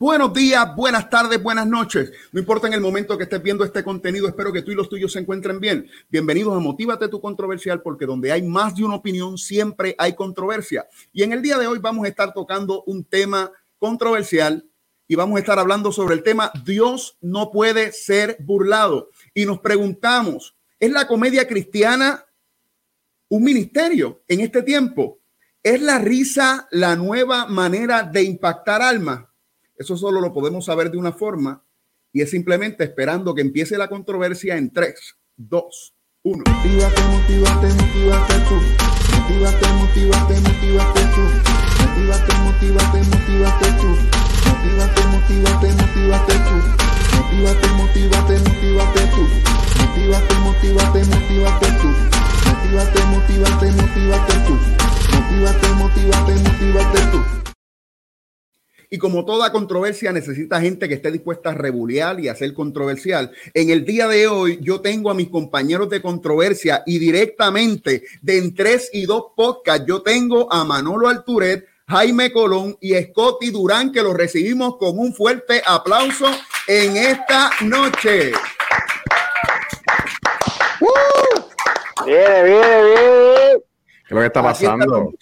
Buenos días, buenas tardes, buenas noches. No importa en el momento que estés viendo este contenido, espero que tú y los tuyos se encuentren bien. Bienvenidos a Motívate tu Controversial, porque donde hay más de una opinión, siempre hay controversia. Y en el día de hoy vamos a estar tocando un tema controversial y vamos a estar hablando sobre el tema Dios no puede ser burlado. Y nos preguntamos, ¿es la comedia cristiana un ministerio en este tiempo? ¿Es la risa la nueva manera de impactar almas? Eso solo lo podemos saber de una forma y es simplemente esperando que empiece la controversia en 3, 2, 1. Motívate, motívate, motívate tú. Motívate, motívate, motívate tú. Motívate, motívate, motívate tú. Motívate, motívate, motívate tú. Motívate, motívate, motívate tú. Motívate, motívate, motívate tú. Motívate, motívate, motívate tú. Motívate, motívate, motívate tú. Y como toda controversia necesita gente que esté dispuesta a rebulear y a ser controversial. En el día de hoy yo tengo a mis compañeros de controversia y directamente de en tres y dos podcasts yo tengo a Manolo Alturet, Jaime Colón y Scotty Durán que los recibimos con un fuerte aplauso en esta noche. Viene, viene, viene. ¿Qué es lo que está pasando?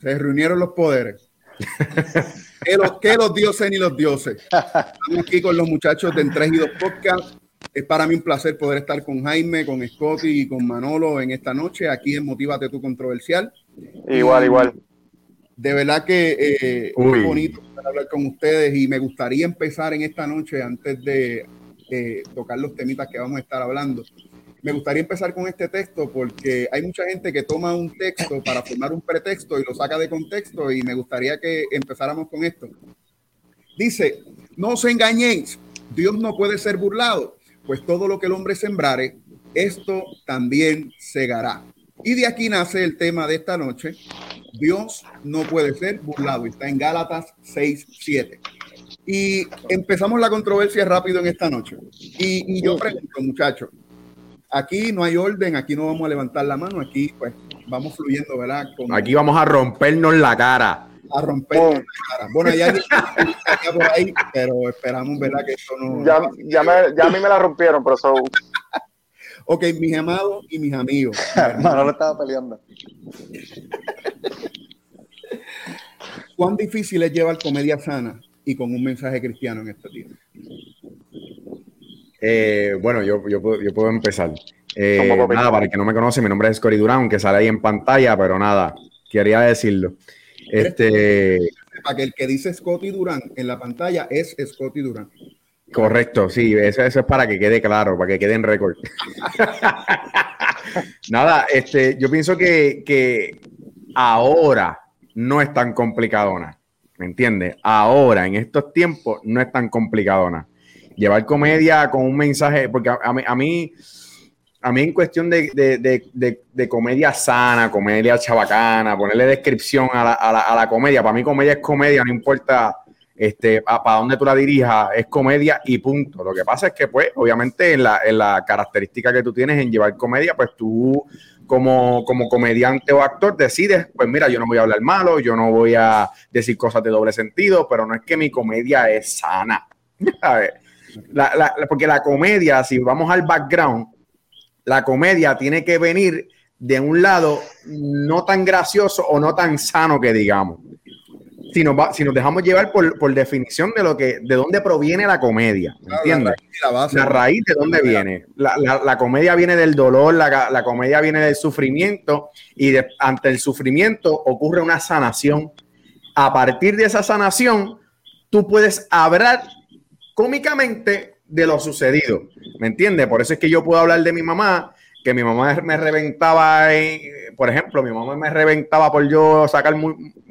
Se reunieron los poderes. que, los, que los dioses ni los dioses. Estamos aquí con los muchachos de Entre y Dos Podcast. Es para mí un placer poder estar con Jaime, con Scotty y con Manolo en esta noche, aquí en Motívate tu Controversial. Igual, igual. De verdad que eh, muy bonito hablar con ustedes y me gustaría empezar en esta noche, antes de eh, tocar los temitas que vamos a estar hablando, me gustaría empezar con este texto porque hay mucha gente que toma un texto para formar un pretexto y lo saca de contexto y me gustaría que empezáramos con esto. Dice, no os engañéis, Dios no puede ser burlado, pues todo lo que el hombre sembrare, esto también segará. Y de aquí nace el tema de esta noche, Dios no puede ser burlado, está en Gálatas 6, 7. Y empezamos la controversia rápido en esta noche. Y, y yo pregunto, muchachos, Aquí no hay orden, aquí no vamos a levantar la mano, aquí pues vamos fluyendo, ¿verdad? Aquí vamos a rompernos la cara. A rompernos la cara. Bueno, ya hay por ahí, pero esperamos, ¿verdad? Que esto no... Ya, ya, me, ya a mí me la rompieron, pero eso... ok, mis amados y mis amigos. lo estaba peleando. ¿Cuán difícil es llevar comedia sana y con un mensaje cristiano en este tiempo? Eh, bueno, yo, yo, puedo, empezar. Eh, nada, para el que no me conoce, mi nombre es Cory Durán, aunque sale ahí en pantalla, pero nada, quería decirlo. Este, para que el que dice Scotty Durán en la pantalla es Scotty Durán. Correcto, sí, eso, es para que quede claro, para que quede en récord. nada, este, yo pienso que, que ahora no es tan complicadona, ¿me entiendes? Ahora, en estos tiempos, no es tan complicadona llevar comedia con un mensaje, porque a, a mí, a mí en cuestión de, comedia sana, comedia chabacana, ponerle descripción a la, a la, comedia, para mí comedia es comedia, no importa este, para dónde tú la dirijas, es comedia y punto. Lo que pasa es que, pues, obviamente, en la, en la característica que tú tienes en llevar comedia, pues tú como, como comediante o actor decides, pues mira, yo no voy a hablar malo, yo no voy a decir cosas de doble sentido, pero no es que mi comedia es sana. porque la comedia, si vamos al background, la comedia tiene que venir de un lado no tan gracioso o no tan sano que digamos. Si nos, si nos dejamos llevar por, definición de lo que, de dónde proviene la comedia, ¿entiendes? La, raíz de dónde viene. La, comedia viene del dolor, la, comedia viene del sufrimiento y ante el sufrimiento ocurre una sanación. A partir de esa sanación, tú puedes hablar cómicamente de lo sucedido. ¿Me entiendes? Por eso es que yo puedo hablar de mi mamá, que mi mamá me reventaba, por ejemplo, mi mamá me reventaba por yo sacar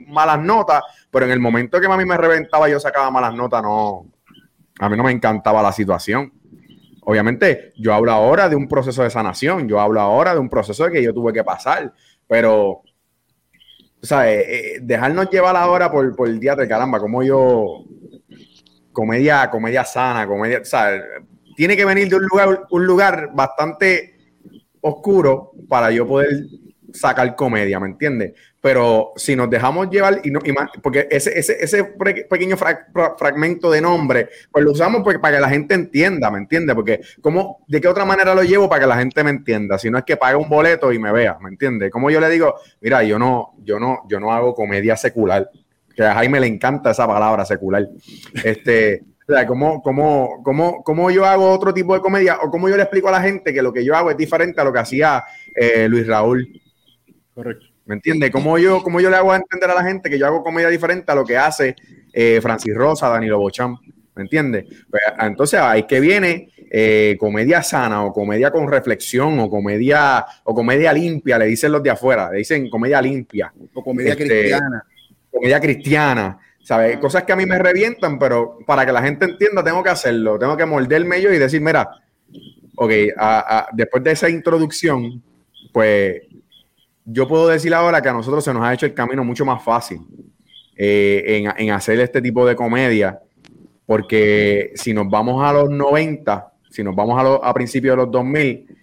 malas notas, pero en el momento que mami me reventaba yo sacaba malas notas, no, a mí no me encantaba la situación. Obviamente, yo hablo ahora de un proceso de sanación, yo hablo ahora de un proceso que yo tuve que pasar, pero, sea, eh, eh, dejarnos llevar ahora por, por el día de caramba, como yo comedia, comedia sana, comedia, o tiene que venir de un lugar, un lugar bastante oscuro para yo poder sacar comedia, ¿me entiendes? Pero si nos dejamos llevar, y no, porque ese, ese, ese pequeño fragmento de nombre, pues lo usamos para que la gente entienda, ¿me entiendes? Porque ¿cómo, ¿de qué otra manera lo llevo para que la gente me entienda? Si no es que pague un boleto y me vea, ¿me entiendes? Como yo le digo, mira, yo no, yo no, yo no hago comedia secular, que a Jaime le encanta esa palabra secular. Este, o sea, ¿cómo, cómo, cómo, cómo yo hago otro tipo de comedia o cómo yo le explico a la gente que lo que yo hago es diferente a lo que hacía eh, Luis Raúl? Correcto. ¿Me entiende? ¿Cómo yo, ¿Cómo yo le hago a entender a la gente que yo hago comedia diferente a lo que hace eh, Francis Rosa, Danilo Bocham? ¿Me entiende? Pues, entonces ahí que viene eh, comedia sana o comedia con reflexión o comedia o comedia limpia, le dicen los de afuera, le dicen comedia limpia. O comedia este, cristiana. Comedia cristiana. ¿sabes? Cosas que a mí me revientan, pero para que la gente entienda tengo que hacerlo, tengo que morderme yo y decir, mira, ok, después de esa introducción, pues yo puedo decir ahora que a nosotros se nos ha hecho el camino mucho más fácil eh, en, hacer este tipo de comedia, porque si nos vamos a los 90, si nos vamos a, a principios de los 2000,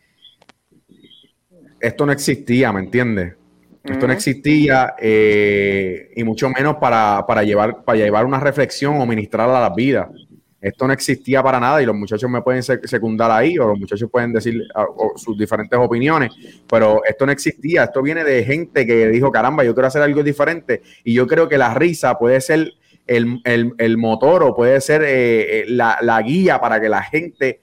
esto no existía, ¿me entiendes? Esto no existía eh, y mucho menos para, llevar, para llevar una reflexión o ministrar a las vidas. Esto no existía para nada y los muchachos me pueden secundar ahí o los muchachos pueden decir sus diferentes opiniones, pero esto no existía. Esto viene de gente que dijo, caramba, yo quiero hacer algo diferente y yo creo que la risa puede ser el, motor o puede ser eh, eh, la, guía para que la gente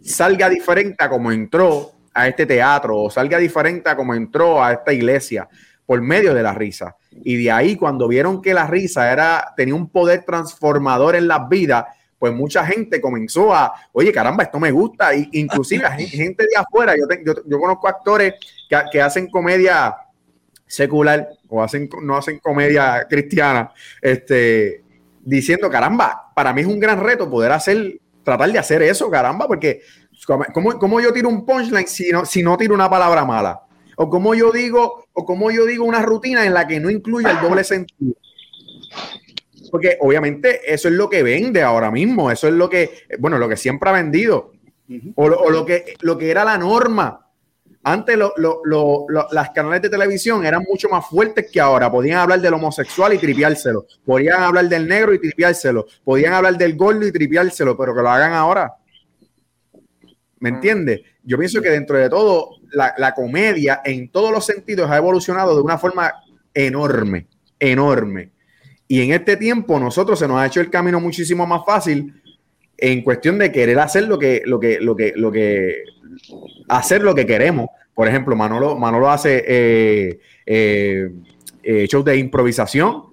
salga diferente a como entró a este teatro o salga diferente a como entró a esta iglesia por medio de la risa. Y de ahí, cuando vieron que la risa era, tenía un poder transformador en las vidas, pues mucha gente comenzó a, oye, caramba, esto me gusta. Y, inclusive gente de afuera, yo, yo, conozco actores que, que, hacen comedia secular o hacen, no hacen comedia cristiana, este, diciendo, caramba, para mí es un gran reto poder hacer, tratar de hacer eso, caramba, porque ¿Cómo, yo tiro un punchline si no, si no tiro una palabra mala? O cómo yo digo, o cómo yo digo una rutina en la que no incluye el doble sentido. Porque obviamente eso es lo que vende ahora mismo, eso es lo que, bueno, lo que siempre ha vendido, o, lo, que, lo que era la norma. Antes las canales de televisión eran mucho más fuertes que ahora. Podían hablar del homosexual y tripiárselo. Podían hablar del negro y tripiárselo. Podían hablar del gordo y tripiárselo, pero que lo hagan ahora. ¿Me entiendes? Yo pienso que dentro de todo, la, comedia en todos los sentidos ha evolucionado de una forma enorme, enorme. Y en este tiempo nosotros se nos ha hecho el camino muchísimo más fácil en cuestión de querer hacer lo que, lo que, lo que, lo que, hacer lo que queremos. Por ejemplo, Manolo, Manolo hace eh, eh, eh, shows de improvisación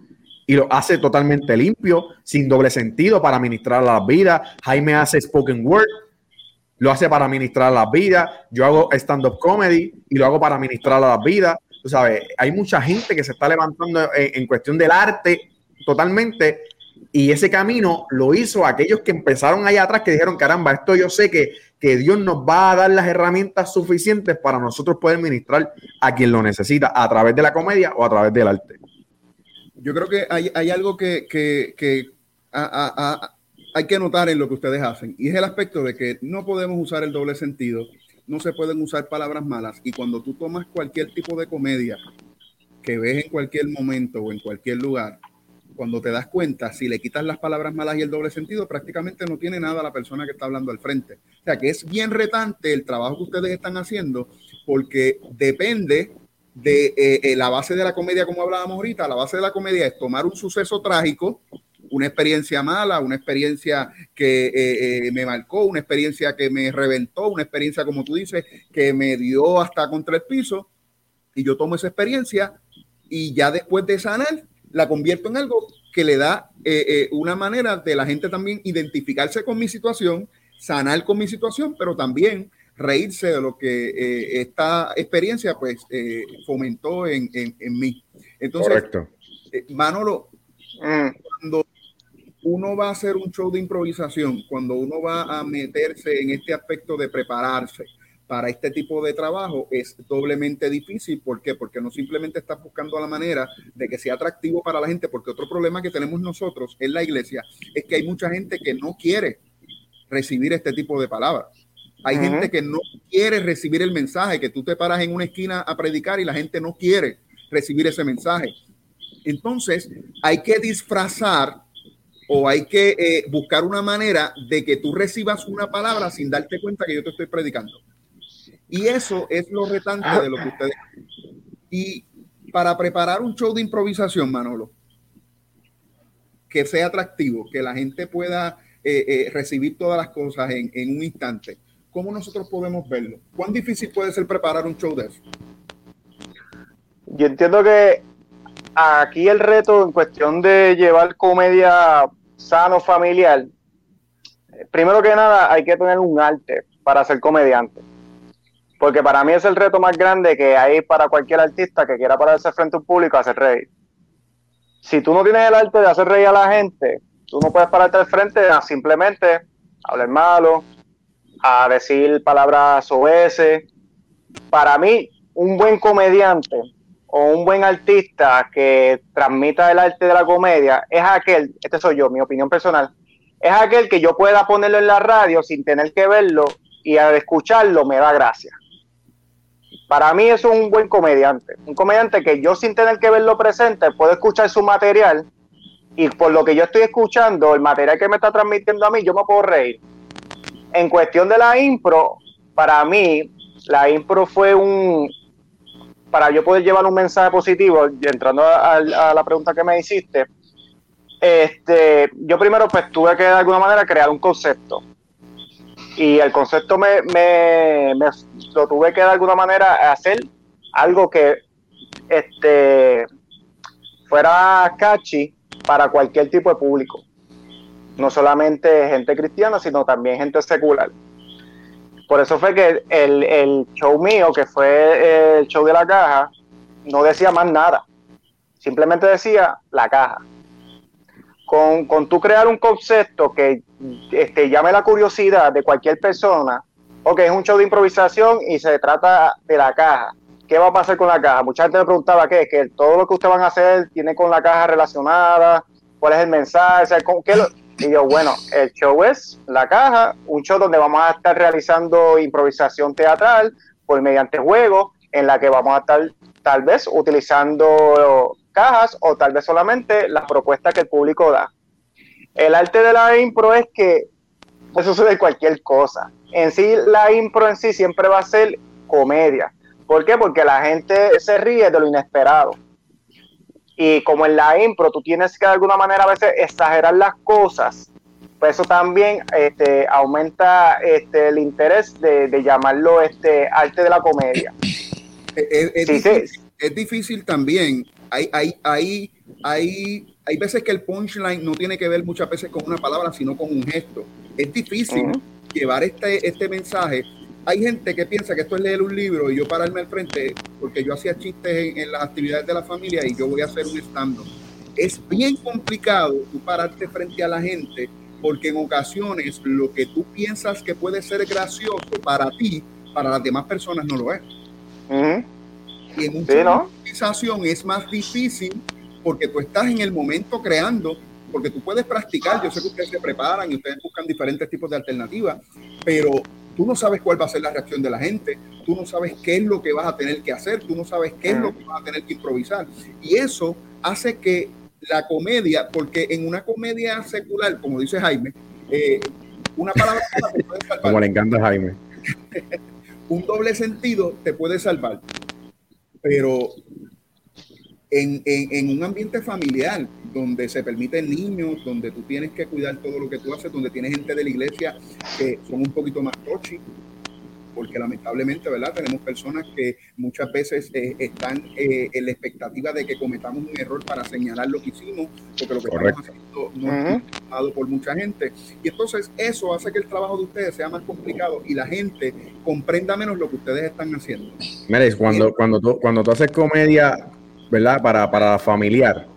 y lo hace totalmente limpio, sin doble sentido para ministrar las vidas. Jaime hace spoken word lo hace para ministrar las vidas. Yo hago stand-up comedy y lo hago para ministrar las vidas. Tú sabes, hay mucha gente que se está levantando en, cuestión del arte totalmente y ese camino lo hizo aquellos que empezaron allá atrás que dijeron, caramba, esto yo sé que, que Dios nos va a dar las herramientas suficientes para nosotros poder ministrar a quien lo necesita a través de la comedia o a través del arte. Yo creo que hay, algo que, que, hay que notar en lo que ustedes hacen. Y es el aspecto de que no podemos usar el doble sentido, no se pueden usar palabras malas. Y cuando tú tomas cualquier tipo de comedia que ves en cualquier momento o en cualquier lugar, cuando te das cuenta, si le quitas las palabras malas y el doble sentido, prácticamente no tiene nada la persona que está hablando al frente. O sea que es bien retante el trabajo que ustedes están haciendo porque depende de eh, eh, la base de la comedia, como hablábamos ahorita, la base de la comedia es tomar un suceso trágico, una experiencia mala, una experiencia que eh, eh, me marcó, una experiencia que me reventó, una experiencia, como tú dices, que me dio hasta contra el piso. Y yo tomo esa experiencia y ya después de sanar, la convierto en algo que le da eh, una manera de la gente también identificarse con mi situación, sanar con mi situación, pero también reírse de lo que esta experiencia pues fomentó en, en, mí. Entonces, Correcto. Manolo, mm. cuando uno va a hacer un show de improvisación, cuando uno va a meterse en este aspecto de prepararse para este tipo de trabajo, es doblemente difícil. ¿Por qué? Porque no simplemente estás buscando la manera de que sea atractivo para la gente, porque otro problema que tenemos nosotros en la iglesia es que hay mucha gente que no quiere recibir este tipo de palabras. Hay gente que no quiere recibir el mensaje, que tú te paras en una esquina a predicar y la gente no quiere recibir ese mensaje. Entonces, hay que disfrazar o hay que eh, buscar una manera de que tú recibas una palabra sin darte cuenta que yo te estoy predicando. Y eso es lo retante de lo que ustedes. Y para preparar un show de improvisación, Manolo, que sea atractivo, que la gente pueda eh, eh, recibir todas las cosas en, en un instante, ¿cómo nosotros podemos verlo? ¿Cuán difícil puede ser preparar un show de eso? Yo entiendo que aquí el reto en cuestión de llevar comedia sano familiar, primero que nada hay que tener un arte para ser comediante. Porque para mí es el reto más grande que hay para cualquier artista que quiera pararse frente a un público hacer reír. Si tú no tienes el arte de hacer reír a la gente, tú no puedes pararte al frente a simplemente hablar malo, a decir palabras obeses. Para mí, un buen comediante o un buen artista que transmita el arte de la comedia es aquel, este soy yo, mi opinión personal, es aquel que yo pueda ponerlo en la radio sin tener que verlo y al escucharlo me da gracia. Para mí es un buen comediante, un comediante que yo sin tener que verlo presente puedo escuchar su material y por lo que yo estoy escuchando, el material que me está transmitiendo a mí, yo me puedo reír. En cuestión de la impro, para mí, la impro fue un, para yo poder llevar un mensaje positivo, entrando a, a la pregunta que me hiciste, este, yo primero pues tuve que de alguna manera crear un concepto. Y el concepto me, me- lo tuve que de alguna manera hacer algo que este, fuera catchy para cualquier tipo de público. No solamente gente cristiana, sino también gente secular. Por eso fue que el, el show mío, que fue el show de la caja, no decía más nada. Simplemente decía la caja. Con, con tú crear un concepto que este, llame la curiosidad de cualquier persona, ok, es un show de improvisación y se trata de la caja. ¿Qué va a pasar con la caja? Mucha gente me preguntaba qué, que todo lo que ustedes van a hacer tiene con la caja relacionada, cuál es el mensaje, o sea, ¿con qué y yo, bueno, el show es La Caja, un show donde vamos a estar realizando improvisación teatral por mediante juegos, en la que vamos a estar tal vez utilizando cajas o tal vez solamente las propuestas que el público da. El arte de la impro es que eso sucede cualquier cosa. En sí, la impro en sí siempre va a ser comedia. ¿Por qué? Porque la gente se ríe de lo inesperado. Y como en la impro tú tienes que de alguna manera a veces exagerar las cosas, pues eso también este, aumenta este, el interés de, de llamarlo este, arte de la comedia. Es, es- es Sí, sí. difícil, es difícil también. Hay, hay, hay, hay, hay veces que el punchline no tiene que ver muchas veces con una palabra, sino con un gesto. Es difícil llevar este, este mensaje. Hay gente que piensa que esto es leer un libro y yo pararme al frente, porque yo hacía chistes en, en las actividades de la familia y yo voy a hacer un stand-up. Es bien complicado tú pararte frente a la gente, porque en ocasiones lo que tú piensas que puede ser gracioso para ti, para las demás personas no lo es. Ujú. Y en un Sí, ¿no? improvisación es más difícil porque tú estás en el momento creando, porque tú puedes practicar. Yo sé que ustedes se preparan y ustedes buscan diferentes tipos de alternativas, pero tú no sabes cuál va a ser la reacción de la gente, tú no sabes qué es lo que vas a tener que hacer, tú no sabes qué es lo que vas a tener que improvisar. Y eso hace que la comedia, porque en una comedia secular, como dice Jaime, eh, una palabra te puede salvar. Como le encanta Jaime. un doble sentido te puede salvar, pero en, en- en un ambiente familiar donde se permiten niños, donde tú tienes que cuidar todo lo que tú haces, donde tienes gente de la iglesia que son un poquito más touchy, porque lamentablemente, ¿verdad? Tenemos personas que muchas veces eh, están eh, en la expectativa de que cometamos un error para señalar lo que hicimos, porque lo que Correcto. estamos haciendo no es tomado por mucha gente. Y entonces eso hace que el trabajo de ustedes sea más complicado y la gente comprenda menos lo que ustedes están haciendo. Mira, cuando, cuando, tú, cuando tú haces comedia, ¿verdad? Para, para familiar,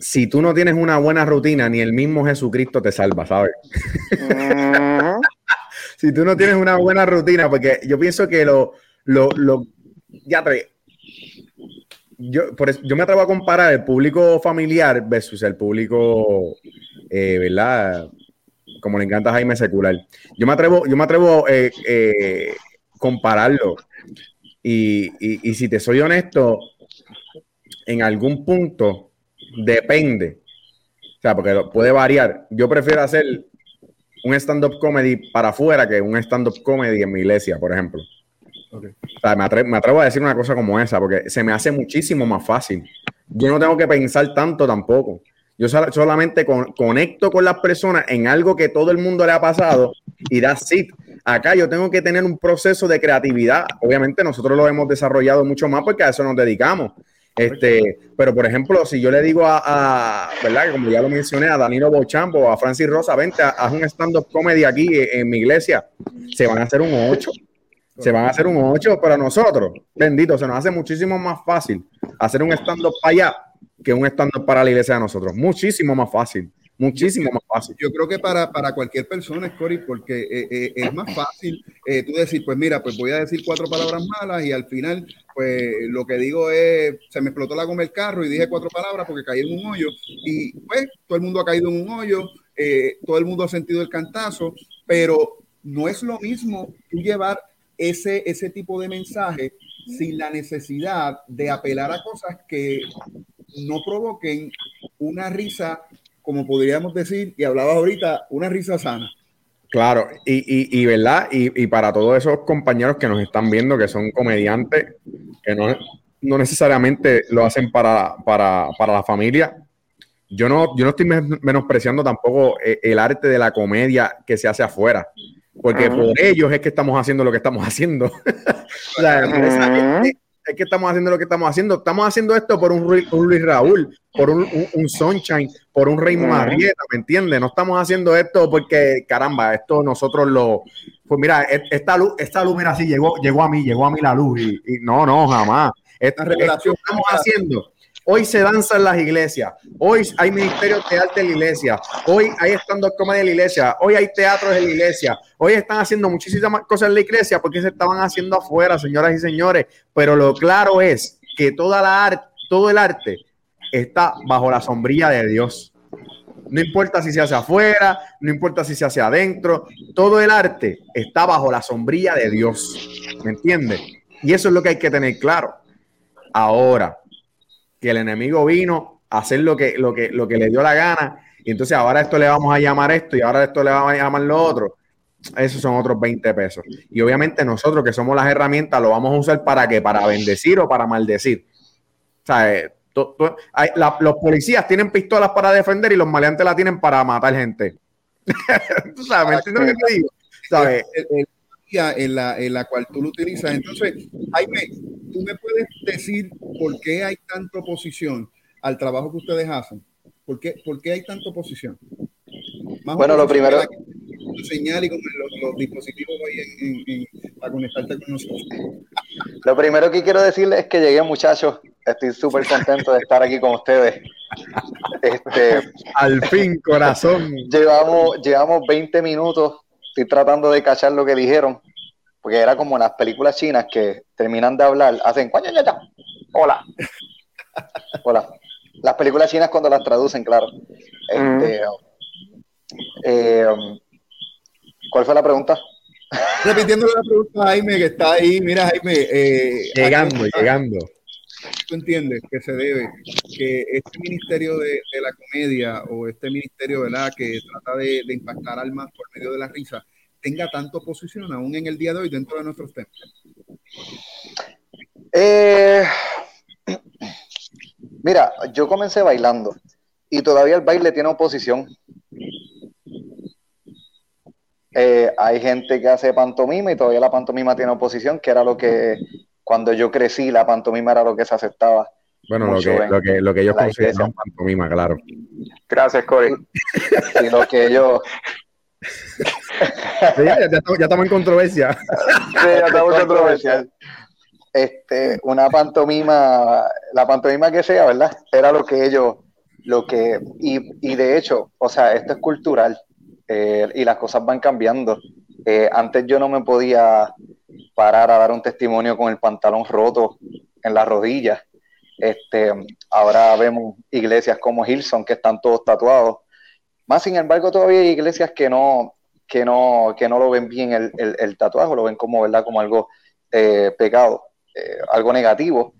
si tú no tienes una buena rutina, ni el mismo Jesucristo te salva, ¿sabes? Si tú no tienes una buena rutina, porque yo pienso que lo, lo, lo ya te, yo, por eso- yo me atrevo a comparar el público familiar versus el público, eh, ¿verdad? como le encanta a Jaime secular. Yo me atrevo, yo me atrevo eh, eh, compararlo. Y, y, si te soy honesto, en algún punto depende. O sea, porque puede variar. Yo prefiero hacer un stand-up comedy para afuera que un stand-up comedy en mi iglesia, por ejemplo. O sea, me, atrevo, me atrevo a decir una cosa como esa, porque se me hace muchísimo más fácil. Yo no tengo que pensar tanto tampoco. Yo solamente conecto con las personas en algo que todo el mundo le ha pasado y da sí. Acá yo tengo que tener un proceso de creatividad. Obviamente nosotros lo hemos desarrollado mucho más porque a eso nos dedicamos. Este, pero por ejemplo, si yo le digo a, ¿verdad? Como ya lo mencioné, a Danilo Bochampo o a Francis Rosa, vente, haz un stand-up comedy aquí en, mi iglesia, se van a hacer un 8. Se van a hacer un 8 para nosotros. Bendito, se nos hace muchísimo más fácil hacer un stand-up para allá que un stand-up para la iglesia de nosotros. Muchísimo más fácil. Muchísimo más fácil. Yo creo que para, para cualquier persona, Cory, porque eh, eh, es más fácil eh, tú decir, pues mira, pues voy a decir cuatro palabras malas y al final, pues lo que digo es, se me explotó la goma el carro y dije cuatro palabras porque caí en un hoyo y pues todo el mundo ha caído en un hoyo, todo el mundo ha sentido el cantazo, pero no es lo mismo tú llevar ese, ese tipo de mensaje sin la necesidad de apelar a cosas que no provoquen una risa, como podríamos decir, y hablabas ahorita, una risa sana. Claro, y, y, verdad, y, para todos esos compañeros que nos están viendo, que son comediantes, que no, no necesariamente lo hacen para, para, para, la familia, yo no, yo no estoy menospreciando tampoco eh, el arte de la comedia que se hace afuera, porque por ellos es que estamos haciendo lo que estamos haciendo. o es que estamos haciendo lo que estamos haciendo. Estamos haciendo esto por un, Luis Raúl, por un, Sunshine, por un Rey Marieta, ¿me entiendes? No estamos haciendo esto porque, caramba, esto nosotros lo. Pues mira, e, esta luz, esta luz, mira, así llegó, llegó a mí, llegó a mí la luz. Y, no, no, jamás. Esta, esto estamos haciendo Hoy se danza en las iglesias. Hoy hay ministerios de arte en la iglesia. Hoy hay stand-up comedy en la iglesia. Hoy hay teatros en la iglesia. Hoy están haciendo muchísimas cosas en la iglesia porque se estaban haciendo afuera, señoras y señores. Pero lo claro es que toda la arte, todo el arte está bajo la sombrilla de Dios. No importa si se hace afuera, no importa si se hace adentro, todo el arte está bajo la sombrilla de Dios. ¿Me entiendes? Y eso es lo que hay que tener claro. Ahora, que el enemigo vino a hacer lo que, lo que, lo que le dio la gana, y entonces ahora esto le vamos a llamar esto y ahora esto le vamos a llamar lo otro. Esos son otros 20 pesos. Y obviamente nosotros que somos las herramientas lo vamos a usar para qué? Para bendecir o para maldecir. O sea, eh, los policías tienen pistolas para defender y los maleantes la tienen para matar gente. En la, en la cual tú lo utilizas. Entonces, Jaime, ¿tú me puedes decir por qué hay tanta oposición al trabajo que ustedes hacen? ¿Por qué, por qué hay tanta oposición? bueno, lo primero... Señal y con los, dispositivos ahí para conectarte con nosotros. Lo primero que quiero decirles es que llegué, muchachos. Estoy súper contento de estar aquí con ustedes. Este, Al fin, corazón. Llevamos, llevamos 20 minutos estoy tratando de cachar lo que dijeron, porque era como las películas chinas que terminan de hablar, hacen hola, hola. Las películas chinas cuando las traducen, claro. Este, eh, ¿Cuál fue la pregunta? Repitiendo la pregunta, Jaime, que está ahí. Mira, Jaime. Eh, llegando, llegando. ¿Tú entiendes que se debe que este ministerio de, la comedia o este ministerio ¿verdad? que trata de, impactar almas por medio de la risa tenga tanto oposición aún en el día de hoy dentro de nuestros temas? Eh, mira, yo comencé bailando y todavía el baile tiene oposición. Eh, hay gente que hace pantomima y todavía la pantomima tiene oposición, que era lo que cuando yo crecí, la pantomima era lo que se aceptaba. Bueno, lo que, lo que, lo que, ellos consideran pantomima, claro. Gracias, Corey. y lo que ellos... ya, estamos, en controversia. Sí, ya estamos en controversia. Este, una pantomima, la pantomima que sea, ¿verdad? Era lo que ellos, lo que, y, y de hecho, o sea, esto es cultural eh, y las cosas van cambiando. Eh, antes yo no me podía parar a dar un testimonio con el pantalón roto en las rodillas. Este, ahora vemos iglesias como Hilson que están todos tatuados. Más sin embargo, todavía hay iglesias que no, que no, que no lo ven bien el, el, tatuaje, lo ven como, ¿verdad? como algo eh, pecado, eh, algo negativo.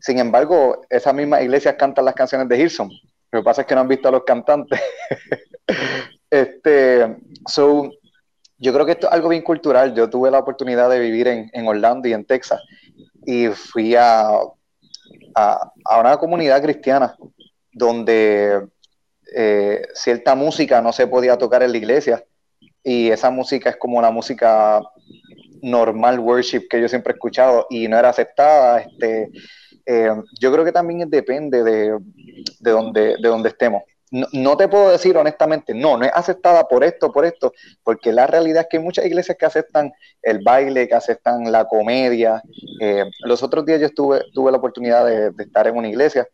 Sin embargo, esas mismas iglesias cantan las canciones de Hilson. Lo que pasa es que no han visto a los cantantes. este, so, yo creo que esto es algo bien cultural. Yo tuve la oportunidad de vivir en, en Orlando y en Texas y fui a, a, una comunidad cristiana donde eh, cierta música no se podía tocar en la iglesia y esa música es como la música normal worship que yo siempre he escuchado y no era aceptada. Este, eh, yo creo que también depende de, de, donde, de donde estemos. No, te puedo decir honestamente, no, no es aceptada por esto, por esto, porque la realidad es que hay muchas iglesias que aceptan el baile, que aceptan la comedia. Eh, los otros días yo estuve, tuve la oportunidad de, estar en una iglesia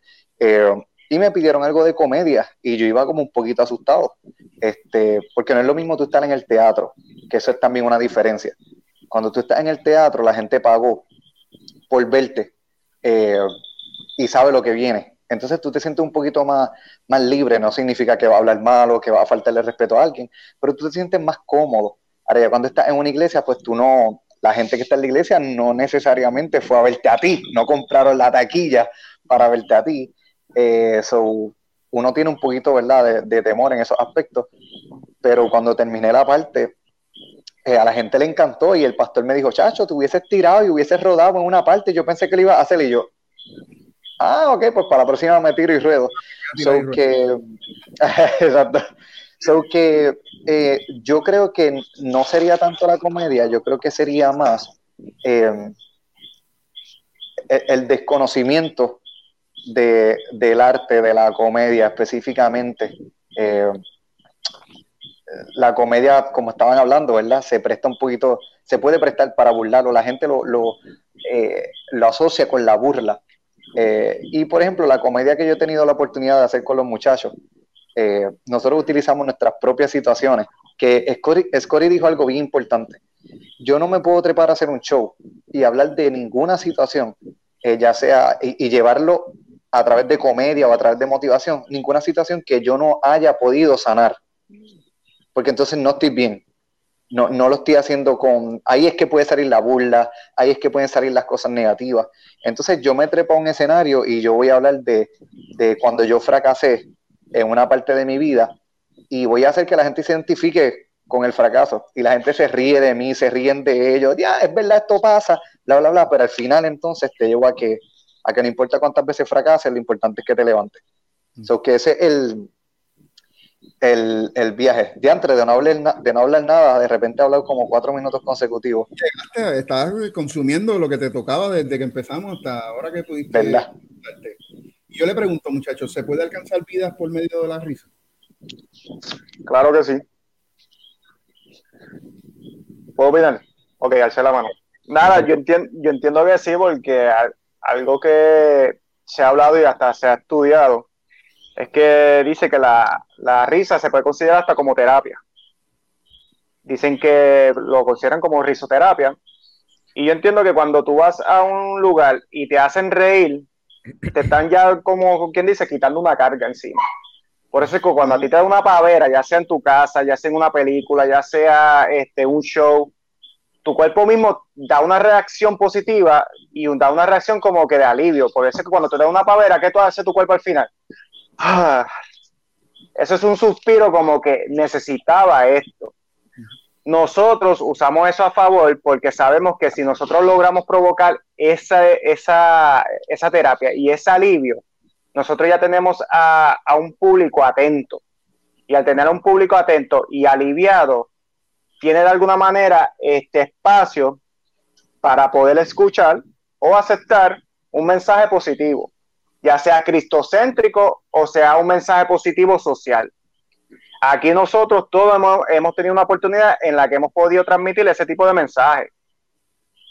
y me pidieron algo de comedia y yo iba como un poquito asustado, este, porque no es lo mismo tú estar en el teatro, que eso es también una diferencia. Cuando tú estás en el teatro, la gente pagó por verte eh, y sabe lo que viene. Entonces tú te sientes un poquito más, más libre, no significa que va a hablar mal o que va a faltarle respeto a alguien, pero tú te sientes más cómodo. Ahora ya cuando estás en una iglesia, pues tú no, la gente que está en la iglesia no necesariamente fue a verte a ti, no compraron la taquilla para verte a ti. Eh, uno tiene un poquito, ¿verdad?, de, temor en esos aspectos, pero cuando terminé la parte, eh, a la gente le encantó y el pastor me dijo, chacho, te hubieses tirado y hubieses rodado en una parte, yo pensé que lo iba a hacer y yo, ah, ok, pues para la próxima me tiro y ruedo. So que, exacto. So que eh, yo creo que no sería tanto la comedia, yo creo que sería más eh, el desconocimiento de, del arte, de la comedia específicamente. Eh, la comedia, como estaban hablando, ¿verdad? Se presta un poquito, se puede prestar para burlarlo, la gente lo, lo, eh, lo asocia con la burla. Eh, y por ejemplo, la comedia que yo he tenido la oportunidad de hacer con los muchachos, nosotros utilizamos nuestras propias situaciones, que Scotty, dijo algo bien importante. Yo no me puedo trepar a hacer un show y hablar de ninguna situación, ya sea, y llevarlo a través de comedia o a través de motivación, ninguna situación que yo no haya podido sanar. Porque entonces no estoy bien. No, no lo estoy haciendo con... Ahí es que puede salir la burla, ahí es que pueden salir las cosas negativas. Entonces yo me trepo a un escenario y yo voy a hablar de, de cuando yo fracasé en una parte de mi vida y voy a hacer que la gente se identifique con el fracaso y la gente se ríe de mí, se ríen de ellos, ya, es verdad, esto pasa, bla, bla, bla, pero al final entonces te llevo a que a que no importa cuántas veces fracases, lo importante es que te levantes. Mm. que ese es el, el, el viaje. De antes de no, hablar, de no hablar nada, de repente hablar como cuatro minutos consecutivos. Estás consumiendo lo que te tocaba desde que empezamos hasta ahora que pudiste. ¿Verdad? yo le pregunto, muchachos, ¿se puede alcanzar vidas por medio de la risa? Claro que sí. ¿Puedo opinar? Ok, alce la mano. Nada, yo entiendo, yo entiendo que sí, porque algo que se ha hablado y hasta se ha estudiado es que dice que la, risa se puede considerar hasta como terapia. Dicen que lo consideran como risoterapia. Y yo entiendo que cuando tú vas a un lugar y te hacen reír, te están ya como, quien dice, quitando una carga encima. Por eso es que cuando a ti te da una pavera, ya sea en tu casa, ya sea en una película, ya sea este, un show, tu cuerpo mismo da una reacción positiva y da una reacción como que de alivio. Por eso es que cuando te da una pavera, ¿qué tú haces tu cuerpo al final? Ah, eso es un suspiro como que necesitaba esto. Nosotros usamos eso a favor porque sabemos que si nosotros logramos provocar esa, esa, esa terapia y ese alivio, nosotros ya tenemos a, a un público atento. Y al tener a un público atento y aliviado, tiene de alguna manera este espacio para poder escuchar o aceptar un mensaje positivo, ya sea cristocéntrico o sea un mensaje positivo social. Aquí nosotros todos hemos, tenido una oportunidad en la que hemos podido transmitir ese tipo de mensaje,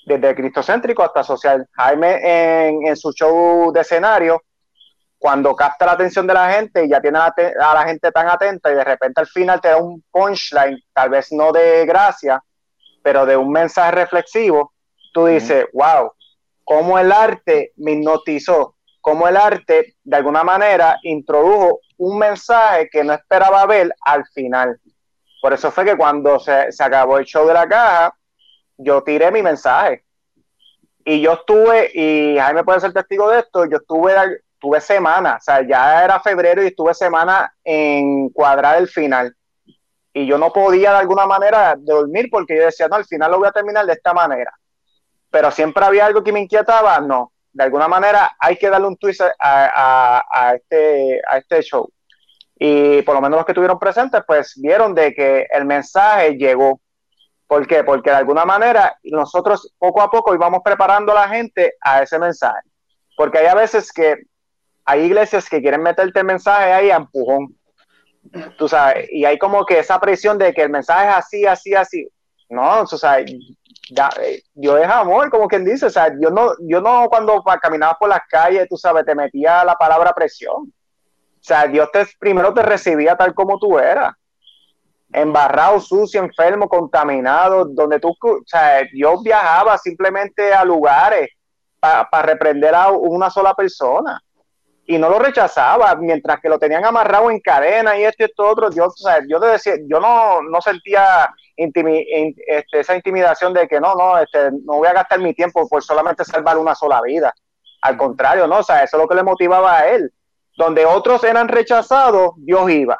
desde cristocéntrico hasta social. Jaime en, en su show de escenario cuando capta la atención de la gente y ya tiene a la, gente tan atenta y de repente al final te da un punchline, tal vez no de gracia, pero de un mensaje reflexivo, tú dices, wow, cómo el arte me hipnotizó cómo el arte de alguna manera introdujo un mensaje que no esperaba ver al final. Por eso fue que cuando se, se acabó el show de la caja, yo tiré mi mensaje. Y yo estuve, y Jaime puede ser testigo de esto, yo estuve, tuve semana, o sea, ya era febrero y estuve semana en cuadrar el final. Y yo no podía de alguna manera dormir porque yo decía, no, al final lo voy a terminar de esta manera. Pero siempre había algo que me inquietaba, no, de alguna manera hay que darle un twist a, este, a este show. Y por lo menos los que estuvieron presentes, pues vieron de que el mensaje llegó. ¿Por qué? Porque de alguna manera nosotros poco a poco íbamos preparando a la gente a ese mensaje. Porque hay a veces que hay iglesias que quieren meterte el mensaje ahí a empujón. Tú sabes, y hay como que esa presión de que el mensaje es así, así, así. No, o sea, eh, Dios es amor, como quien dice. O sea, yo no, yo no cuando caminaba por las calles, tú sabes, te metía la palabra presión. O sea, Dios te, primero te recibía tal como tú eras. Embarrado, sucio, enfermo, contaminado, donde tú, o sea, Dios viajaba simplemente a lugares para reprender a una sola persona y no lo rechazaba, mientras que lo tenían amarrado en cadena y esto y esto otro, yo, o sea, yo decía, yo no, no sentía este, esa intimidación de que no, no, este, no voy a gastar mi tiempo por solamente salvar una sola vida. Al contrario, no, o sea, eso es lo que le motivaba a él. Donde otros eran rechazados, Dios iba.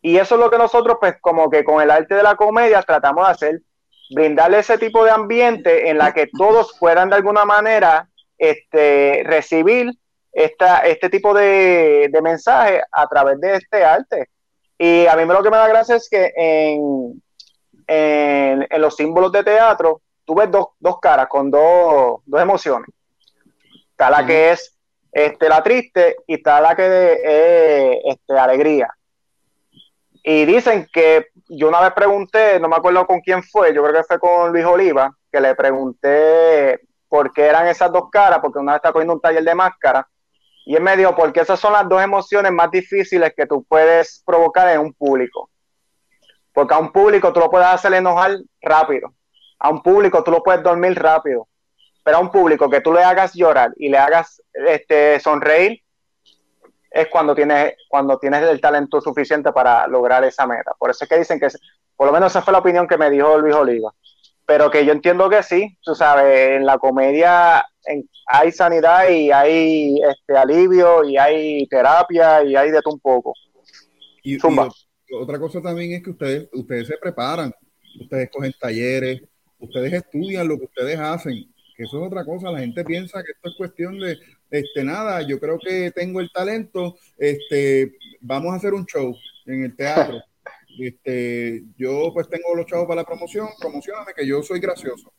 Y eso es lo que nosotros, pues, como que con el arte de la comedia tratamos de hacer, brindarle ese tipo de ambiente en la que todos puedan de alguna manera este, recibir esta, este tipo de, de mensaje a través de este arte. Y a mí lo que me da gracia es que en, en, los símbolos de teatro tú ves dos, dos caras con dos, dos emociones. Está la que es este, la triste y está la que es este, alegría. Y dicen que yo una vez pregunté, no me acuerdo con quién fue, yo creo que fue con Luis Oliva, que le pregunté por qué eran esas dos caras, porque una vez está cogiendo un taller de máscara, y él me dijo, porque esas son las dos emociones más difíciles que tú puedes provocar en un público. Porque a un público tú lo puedes hacer enojar rápido. A un público tú lo puedes dormir rápido. Pero a un público que tú le hagas llorar y le hagas este, sonreír, es cuando tienes, cuando tienes el talento suficiente para lograr esa meta. Por eso es que dicen que, por lo menos esa fue la opinión que me dijo Luis Oliva. Pero que yo entiendo que sí, tú sabes, en la comedia hay sanidad y hay este alivio y hay terapia y hay de todo un poco. Y, otra cosa también es que ustedes, ustedes se preparan, ustedes cogen talleres, ustedes estudian lo que ustedes hacen, que eso es otra cosa. La gente piensa que esto es cuestión de, este, nada, yo creo que tengo el talento, este, vamos a hacer un show en el teatro. Este, yo pues tengo los chavos para la promoción, promocioname que yo soy gracioso.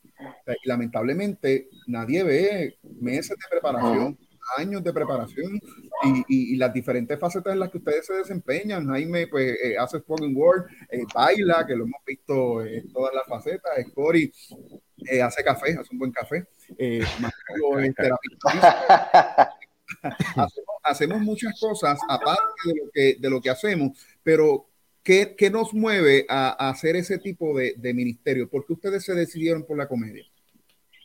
Lamentablemente nadie ve meses de preparación, años de preparación y, las diferentes facetas en las que ustedes se desempeñan. Jaime pues eh, hace spoken word, eh, baila, que lo hemos visto en todas las facetas. Cory eh, hace café, hace un buen café. hacemos, hacemos, muchas cosas aparte de lo que, de lo que hacemos, pero ¿Qué, nos mueve a, hacer ese tipo de, ministerio? ¿Por qué ustedes se decidieron por la comedia?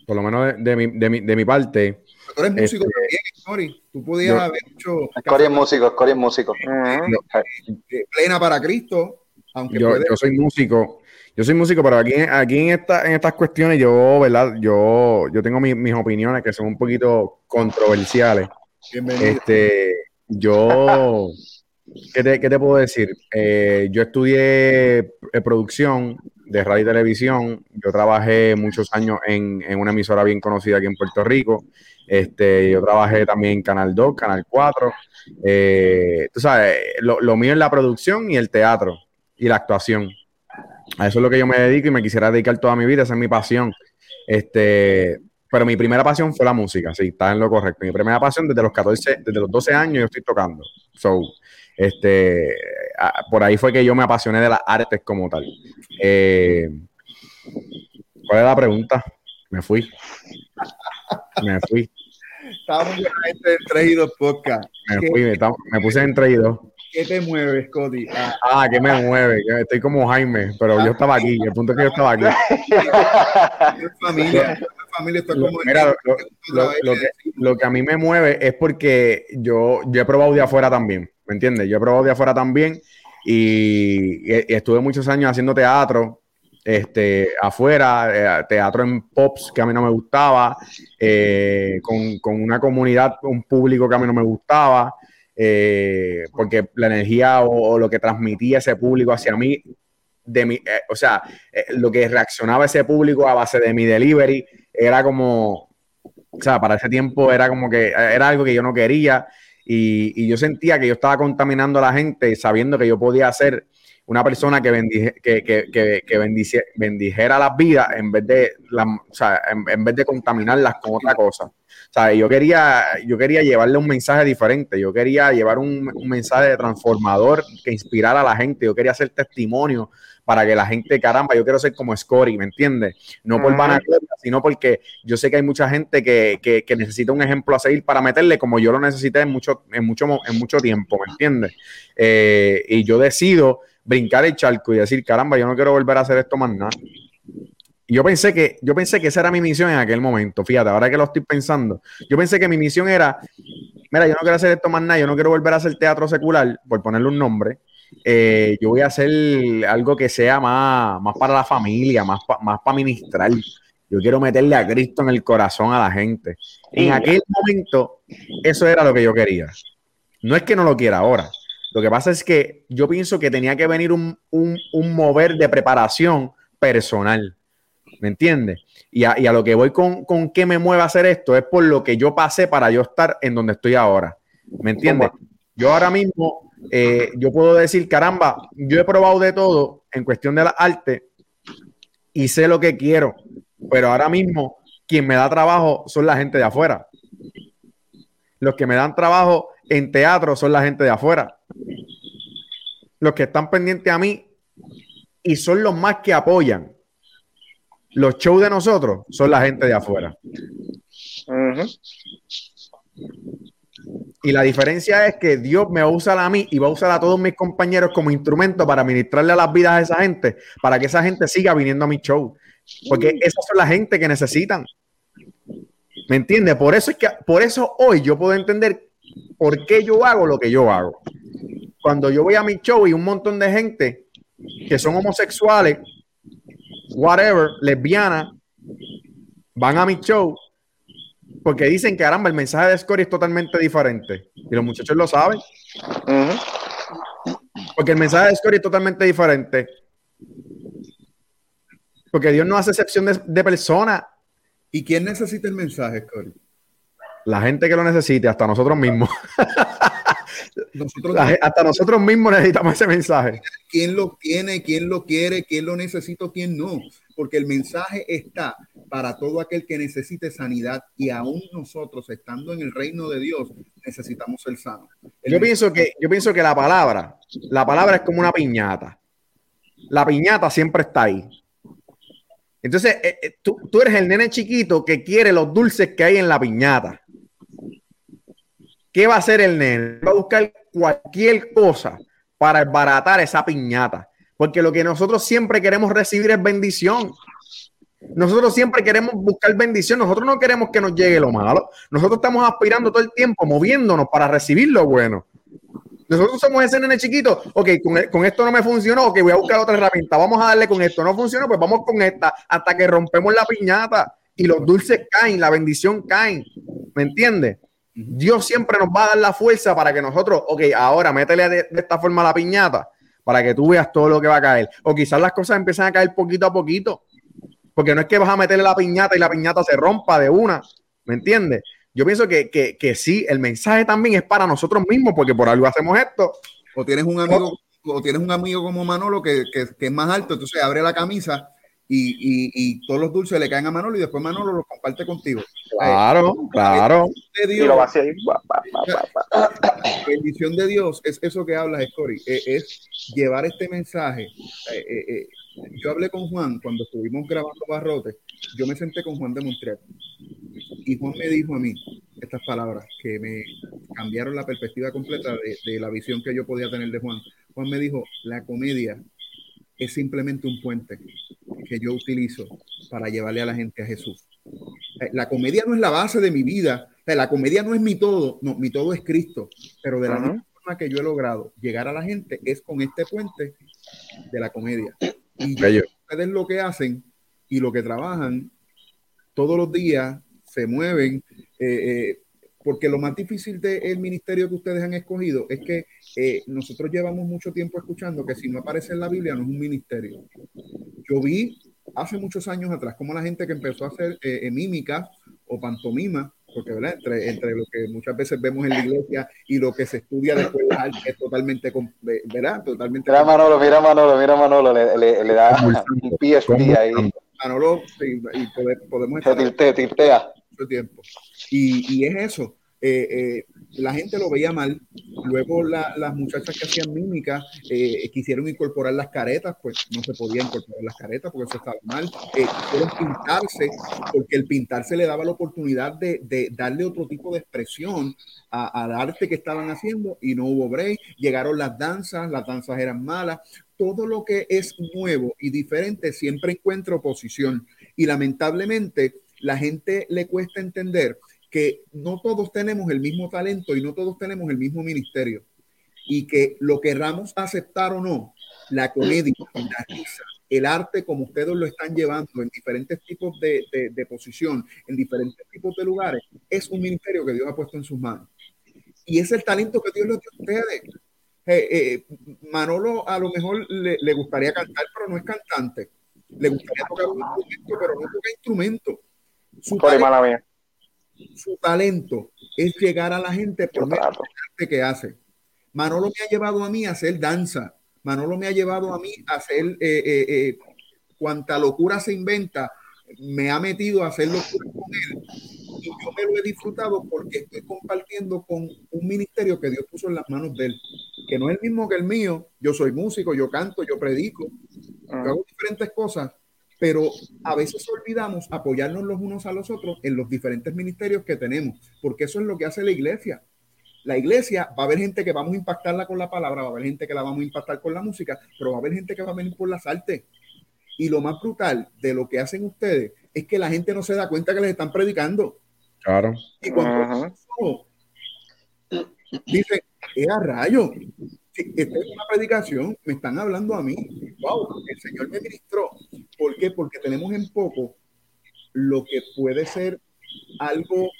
Por lo menos de, mi, parte. Tú eres músico este, también, Cory. Tú podías haber hecho. Cory es músico, Cory es músico. Eh, plena para Cristo. Aunque yo, soy músico. Yo soy músico, pero aquí, aquí en, esta, en estas cuestiones yo, ¿verdad? Yo, yo tengo mis opiniones que son un poquito controversiales. Bienvenido. Este, yo ¿Qué te, puedo decir? Eh, yo estudié eh, producción de radio y televisión. Yo trabajé muchos años en, una emisora bien conocida aquí en Puerto Rico. Este, yo trabajé también en Canal 2, Canal 4. Eh, tú sabes, lo, mío es la producción y el teatro y la actuación. A eso es lo que yo me dedico y me quisiera dedicar toda mi vida, esa es mi pasión. Este, pero mi primera pasión fue la música, sí, está en lo correcto. Mi primera pasión desde los 14, desde los 12 años yo estoy tocando. So, este, por ahí fue que yo me apasioné de las artes como tal. Eh, ¿Cuál es la pregunta? Me fui. Me fui. Estábamos en este traído podcast. Me fui, me, puse en traído. ¿Qué te mueve, Scotty? Ah, ah ¿qué me mueve? Estoy como Jaime, pero yo estaba aquí. El punto es que yo estaba aquí. familia, familia, lo, que, a mí me mueve es porque yo, yo he probado de afuera también, ¿me entiendes? Yo he probado de afuera también y, estuve muchos años haciendo teatro, este, afuera, eh, teatro en pops que a mí no me gustaba, eh, con, con, una comunidad, un público que a mí no me gustaba, eh, porque la energía o, lo que transmitía ese público hacia mí, de mi, eh, o sea, eh, lo que reaccionaba ese público a base de mi delivery era como, o sea, para ese tiempo era como que era algo que yo no quería y, yo sentía que yo estaba contaminando a la gente sabiendo que yo podía ser una persona que, que, que, que bendijera las vidas en vez de, la, o sea, en vez de contaminarlas con otra cosa. sea, Yo quería, yo quería llevarle un mensaje diferente, yo quería llevar un, mensaje transformador que inspirara a la gente, yo quería hacer testimonio para que la gente, caramba, yo quiero ser como Scotty, ¿me entiendes? No por vanagloria, sino porque yo sé que hay mucha gente que, que, necesita un ejemplo a seguir para meterle como yo lo necesité en mucho, en mucho, en mucho tiempo, ¿me entiendes? Eh, y yo decido brincar el charco y decir, caramba, yo no quiero volver a hacer esto más nada yo pensé que, yo pensé que esa era mi misión en aquel momento. Fíjate, ahora que lo estoy pensando, yo pensé que mi misión era, mira, yo no quiero hacer esto más nada, yo no quiero volver a hacer teatro secular, por ponerle un nombre. Eh, yo voy a hacer algo que sea más, más para la familia, más, más para ministrar. Yo quiero meterle a Cristo en el corazón a la gente. En aquel momento, eso era lo que yo quería. No es que no lo quiera ahora. Lo que pasa es que yo pienso que tenía que venir un, un, un mover de preparación personal. ¿me entiendes? Y a, lo que voy con, con qué me mueve a hacer esto es por lo que yo pasé para yo estar en donde estoy ahora, ¿me entiendes? Yo ahora mismo, eh, yo puedo decir, caramba, yo he probado de todo en cuestión de la arte y sé lo que quiero, pero ahora mismo quien me da trabajo son la gente de afuera. Los que me dan trabajo en teatro son la gente de afuera. Los que están pendientes a mí y son los más que apoyan los shows de nosotros son la gente de afuera. Y la diferencia es que Dios me va a usar a mí y va a usar a todos mis compañeros como instrumento para ministrarle a las vidas a esa gente, para que esa gente siga viniendo a mi show. Porque esas son la gente que necesitan. ¿Me entiendes? Por eso es que por eso hoy yo puedo entender por qué yo hago lo que yo hago. Cuando yo voy a mi show y un montón de gente que son homosexuales whatever, lesbiana, van a mi show porque dicen que, caramba, el mensaje de Scory es totalmente diferente. Y los muchachos lo saben. Porque el mensaje de Scory es totalmente diferente. Porque Dios no hace excepción de, de personas. ¿Y quién necesita el mensaje, Scory? La gente que lo necesite, hasta nosotros mismos. hasta nosotros mismos necesitamos ese mensaje. ¿Quién lo tiene? ¿Quién lo quiere? ¿Quién lo necesita? ¿Quién no? Porque el mensaje está para todo aquel que necesite sanidad y aún nosotros, estando en el reino de Dios, necesitamos el sano. yo, pienso que, yo pienso que la palabra, la palabra es como una piñata. La piñata siempre está ahí. Entonces, eh, eh, tú, tú eres el nene chiquito que quiere los dulces que hay en la piñata. ¿Qué va a hacer el nene? Va a buscar cualquier cosa para embaratar esa piñata. Porque lo que nosotros siempre queremos recibir es bendición. Nosotros siempre queremos buscar bendición. Nosotros no queremos que nos llegue lo malo. Nosotros estamos aspirando todo el tiempo, moviéndonos para recibir lo bueno. Nosotros somos ese nene chiquito. Ok, con, con, esto no me funcionó. Ok, voy a buscar otra herramienta. Vamos a darle con esto. No funcionó, pues vamos con esta hasta que rompemos la piñata y los dulces caen, la bendición caen. ¿Me entiendes? Dios siempre nos va a dar la fuerza para que nosotros, ok, ahora métele de, esta forma la piñata para que tú veas todo lo que va a caer. O quizás las cosas empiezan a caer poquito a poquito. Porque no es que vas a meterle la piñata y la piñata se rompa de una. ¿Me entiendes? Yo pienso que, que, sí, el mensaje también es para nosotros mismos, porque por algo hacemos esto. O tienes un amigo, o tienes un amigo como Manolo que, que es más alto, entonces abre la camisa y, y, todos los dulces le caen a Manolo y después Manolo los comparte contigo. Claro, claro. la bendición de Dios es eso que hablas, Scori, e, es, llevar este mensaje. Eh, eh, eh, yo hablé con Juan cuando estuvimos grabando Barrote, yo me senté con Juan de Montreal y Juan me dijo a mí estas palabras que me cambiaron la perspectiva completa de, de la visión que yo podía tener de Juan. Juan me dijo, la comedia es simplemente un puente que yo utilizo para llevarle a la gente a Jesús. Eh, la comedia no es la base de mi vida, la comedia no es mi todo, no, mi todo es Cristo, pero de la misma forma que yo he logrado llegar a la gente es con este puente de la comedia. Y ustedes lo que hacen y lo que trabajan todos los días, se mueven, eh, eh, porque lo más difícil del ministerio que ustedes han escogido es que eh, nosotros llevamos mucho tiempo escuchando que si no aparece en la Biblia no es un ministerio. Yo vi hace muchos años atrás como la gente que empezó a hacer mímica o pantomima, porque ¿verdad? Entre, entre lo que muchas veces vemos en la iglesia y lo que se estudia después es totalmente, ¿verdad? Totalmente. Mira Manolo, mira Manolo, mira Manolo, le, le, le da un PSP ahí. Manolo, sí, y podemos estar... Te tiltea. Tiempo. Y, y es eso. Eh, eh, la gente lo veía mal. Luego las muchachas que hacían mímica eh, quisieron incorporar las caretas, pues no se podía incorporar las caretas porque eso estaba mal. quisieron pintarse porque el pintarse le daba la oportunidad de, de darle otro tipo de expresión al arte que estaban haciendo y no hubo break. Llegaron las danzas, las danzas eran malas. Todo lo que es nuevo y diferente siempre encuentra oposición y lamentablemente la gente le cuesta entender que no todos tenemos el mismo talento y no todos tenemos el mismo ministerio. Y que lo querramos aceptar o no, la comedia, la risa, el arte como ustedes lo están llevando en diferentes tipos de, de, posición, en diferentes tipos de lugares, es un ministerio que Dios ha puesto en sus manos. Y es el talento que Dios le dio a ustedes. Eh, eh, Manolo a lo mejor le, le, gustaría cantar, pero no es cantante. Le gustaría tocar un instrumento, pero no toca instrumento. Su mala mía su talento es llegar a la gente por medio del arte que hace. Manolo me ha llevado a mí a hacer danza. Manolo me ha llevado a mí a hacer eh, eh, eh, cuanta locura se inventa. Me ha metido a hacer locura con él. Y yo me lo he disfrutado porque estoy compartiendo con un ministerio que Dios puso en las manos de él, que no es el mismo que el mío. Yo soy músico, yo canto, yo predico, yo hago diferentes cosas, pero a veces olvidamos apoyarnos los unos a los otros en los diferentes ministerios que tenemos, porque eso es lo que hace la iglesia. La iglesia va a haber gente que vamos a impactarla con la palabra, va a haber gente que la vamos a impactar con la música, pero va a haber gente que va a venir por las artes. Y lo más brutal de lo que hacen ustedes es que la gente no se da cuenta que les están predicando. Claro. Y cuando dicen, es a rayo, esta es una predicación, me están hablando a mí. Wow, el Señor me ministró. ¿Por qué? Porque tenemos en poco lo que puede ser algo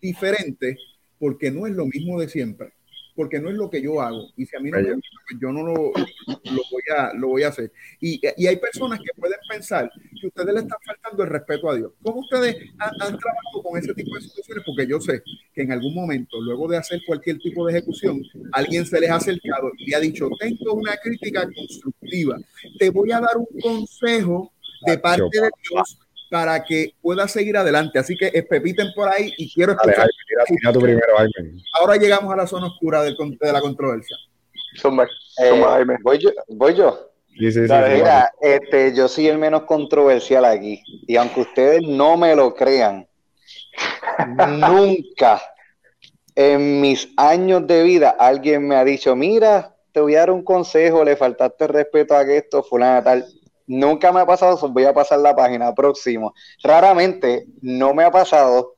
diferente, porque no es lo mismo de siempre porque no es lo que yo hago. Y si a mí no me gusta, pues yo no lo, lo, voy a, lo voy a hacer. Y, y, hay personas que pueden pensar que ustedes le están faltando el respeto a Dios. ¿Cómo ustedes han, trabajado con ese tipo de situaciones? Porque yo sé que en algún momento, luego de hacer cualquier tipo de ejecución, alguien se les ha acercado y ha dicho, tengo una crítica constructiva, te voy a dar un consejo de parte de Dios para que pueda seguir adelante. Así que espepiten por ahí y quiero escuchar. Ahora llegamos a la zona oscura de, la controversia. Eh, voy yo. Voy yo. mira, este, yo soy el menos controversial aquí. Y aunque ustedes no me lo crean, nunca en mis años de vida alguien me ha dicho, mira, te voy a dar un consejo, le faltaste respeto a esto, fulana tal Nunca me ha pasado, voy a pasar la página próximo. Raramente no me ha pasado,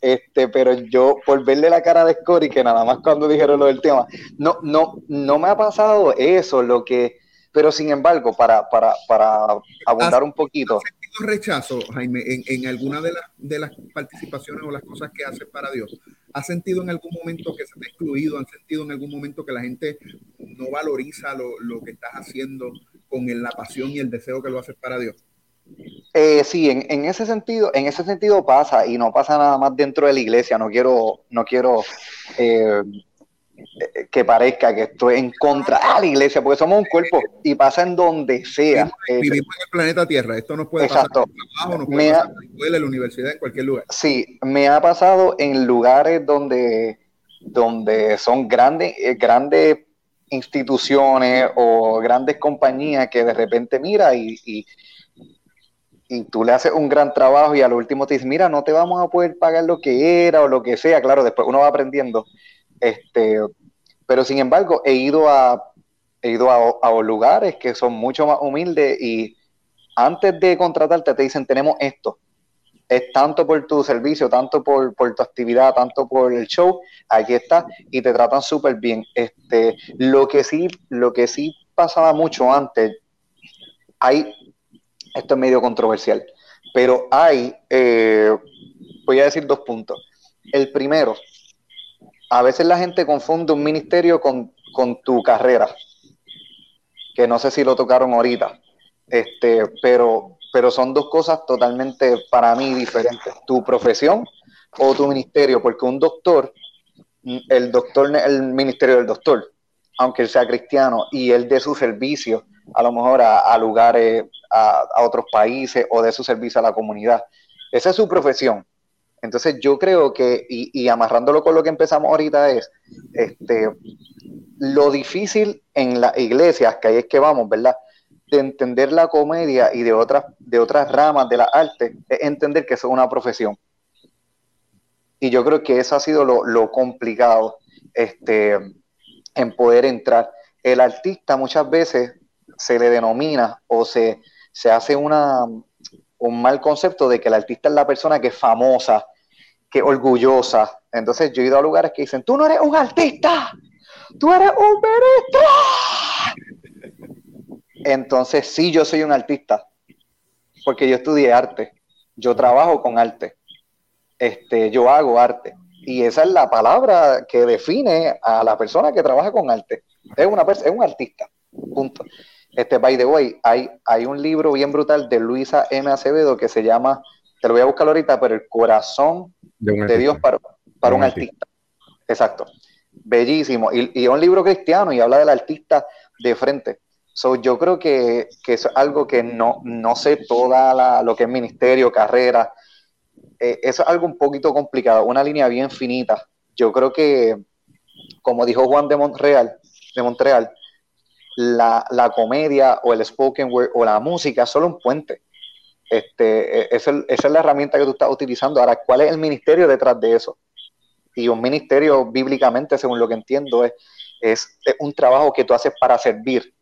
este, pero yo por verle la cara de Scotty, que nada más cuando dijeron lo del tema, no, no, no me ha pasado eso, lo que, pero sin embargo, para, para, para abundar un poquito. ¿Has sentido rechazo, Jaime, en, en alguna de las, de las participaciones o las cosas que haces para Dios? ¿Has sentido en algún momento que se te ha excluido? ¿Has sentido en algún momento que la gente no valoriza lo, lo que estás haciendo? Con la pasión y el deseo que lo haces para Dios. Eh, sí, en, ese sentido, en ese sentido pasa y no pasa nada más dentro de la iglesia. No quiero, no quiero eh, que parezca que estoy en contra de la iglesia, porque somos un cuerpo y pasa en donde sea. Vivimos, en el planeta Tierra. Esto nos puede pasar en el trabajo, nos puede pasar en la escuela, en la universidad, en cualquier lugar. Sí, me ha pasado en lugares donde, donde son grandes, eh, grandes instituciones o grandes compañías que de repente mira y, y, tú le haces un gran trabajo y al último te dice, mira, no te vamos a poder pagar lo que era o lo que sea. Claro, después uno va aprendiendo. Este, pero sin embargo, he ido a, he ido a, lugares que son mucho más humildes y antes de contratarte te dicen, tenemos esto. Es tanto por tu servicio, tanto por, tu actividad, tanto por el show, aquí está, y te tratan súper bien. Este, lo que sí, lo que sí pasaba mucho antes, hay, esto es medio controversial, pero hay, eh, voy a decir dos puntos. El primero, a veces la gente confunde un ministerio con, con tu carrera, que no sé si lo tocaron ahorita, este, pero pero son dos cosas totalmente para mí diferentes. Tu profesión o tu ministerio, porque un doctor, el doctor, el ministerio del doctor, aunque él sea cristiano y él dé su servicio, a lo mejor a, lugares, a, otros países o de su servicio a la comunidad. Esa es su profesión. Entonces yo creo que, y, y, amarrándolo con lo que empezamos ahorita, es este, lo difícil en las iglesias, que ahí es que vamos, ¿verdad? De entender la comedia y de otras, de otras ramas de la arte es entender que eso es una profesión. Y yo creo que eso ha sido lo, complicado este, en poder entrar. El artista muchas veces se le denomina o se, se hace una, un mal concepto de que el artista es la persona que es famosa, que es orgullosa. Entonces yo he ido a lugares que dicen, tú no eres un artista, tú eres un ministro entonces, sí, yo soy un artista, porque yo estudié arte, yo trabajo con arte, este, yo hago arte. Y esa es la palabra que define a la persona que trabaja con arte. Es, una es un artista, punto. Este, by the way, hay, hay un libro bien brutal de Luisa M. Acevedo que se llama, te lo voy a buscar ahorita, pero el corazón de, Dios para, para un, artista. Exacto. Bellísimo. Y, y es un libro cristiano y habla del artista de frente. So, yo creo que, que es algo que no, no sé toda lo que es ministerio, carrera. Eh, es algo un poquito complicado, una línea bien finita. Yo creo que, como dijo Juan de Montreal, de Montreal la, la comedia o el spoken word o la música es solo un puente. Este, e, esa, es la herramienta que tú estás utilizando. Ahora, ¿cuál es el ministerio detrás de eso? Y un ministerio, bíblicamente, según lo que entiendo, es, es un trabajo que tú haces para servir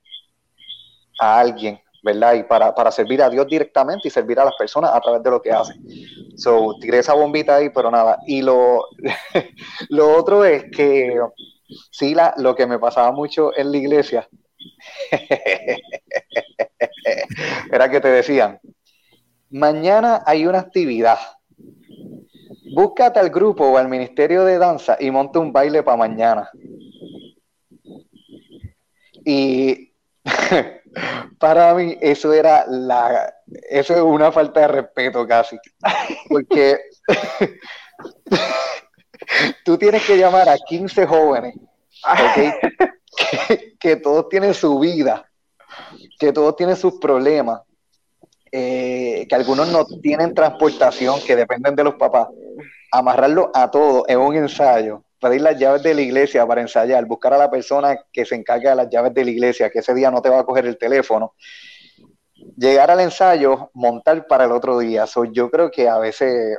a alguien, ¿verdad? Y para, servir a Dios directamente y servir a las personas a través de lo que hace. So, tiré esa bombita ahí, pero nada. Y lo, lo otro es que, sí, la, lo que me pasaba mucho en la iglesia, era que te decían, mañana hay una actividad. Búscate al grupo o al ministerio de danza y monte un baile para mañana. Y Para mí eso era la, eso es una falta de respeto casi, porque tú tienes que llamar a 15 jóvenes, que, todos tienen su vida, que todos tienen sus problemas, eh, que algunos no tienen transportación, que dependen de los papás, amarrarlo a todos en un ensayo pedir las llaves de la iglesia para ensayar, buscar a la persona que se encarga de las llaves de la iglesia, que ese día no te va a coger el teléfono, llegar al ensayo, montar para el otro día. yo creo que a veces,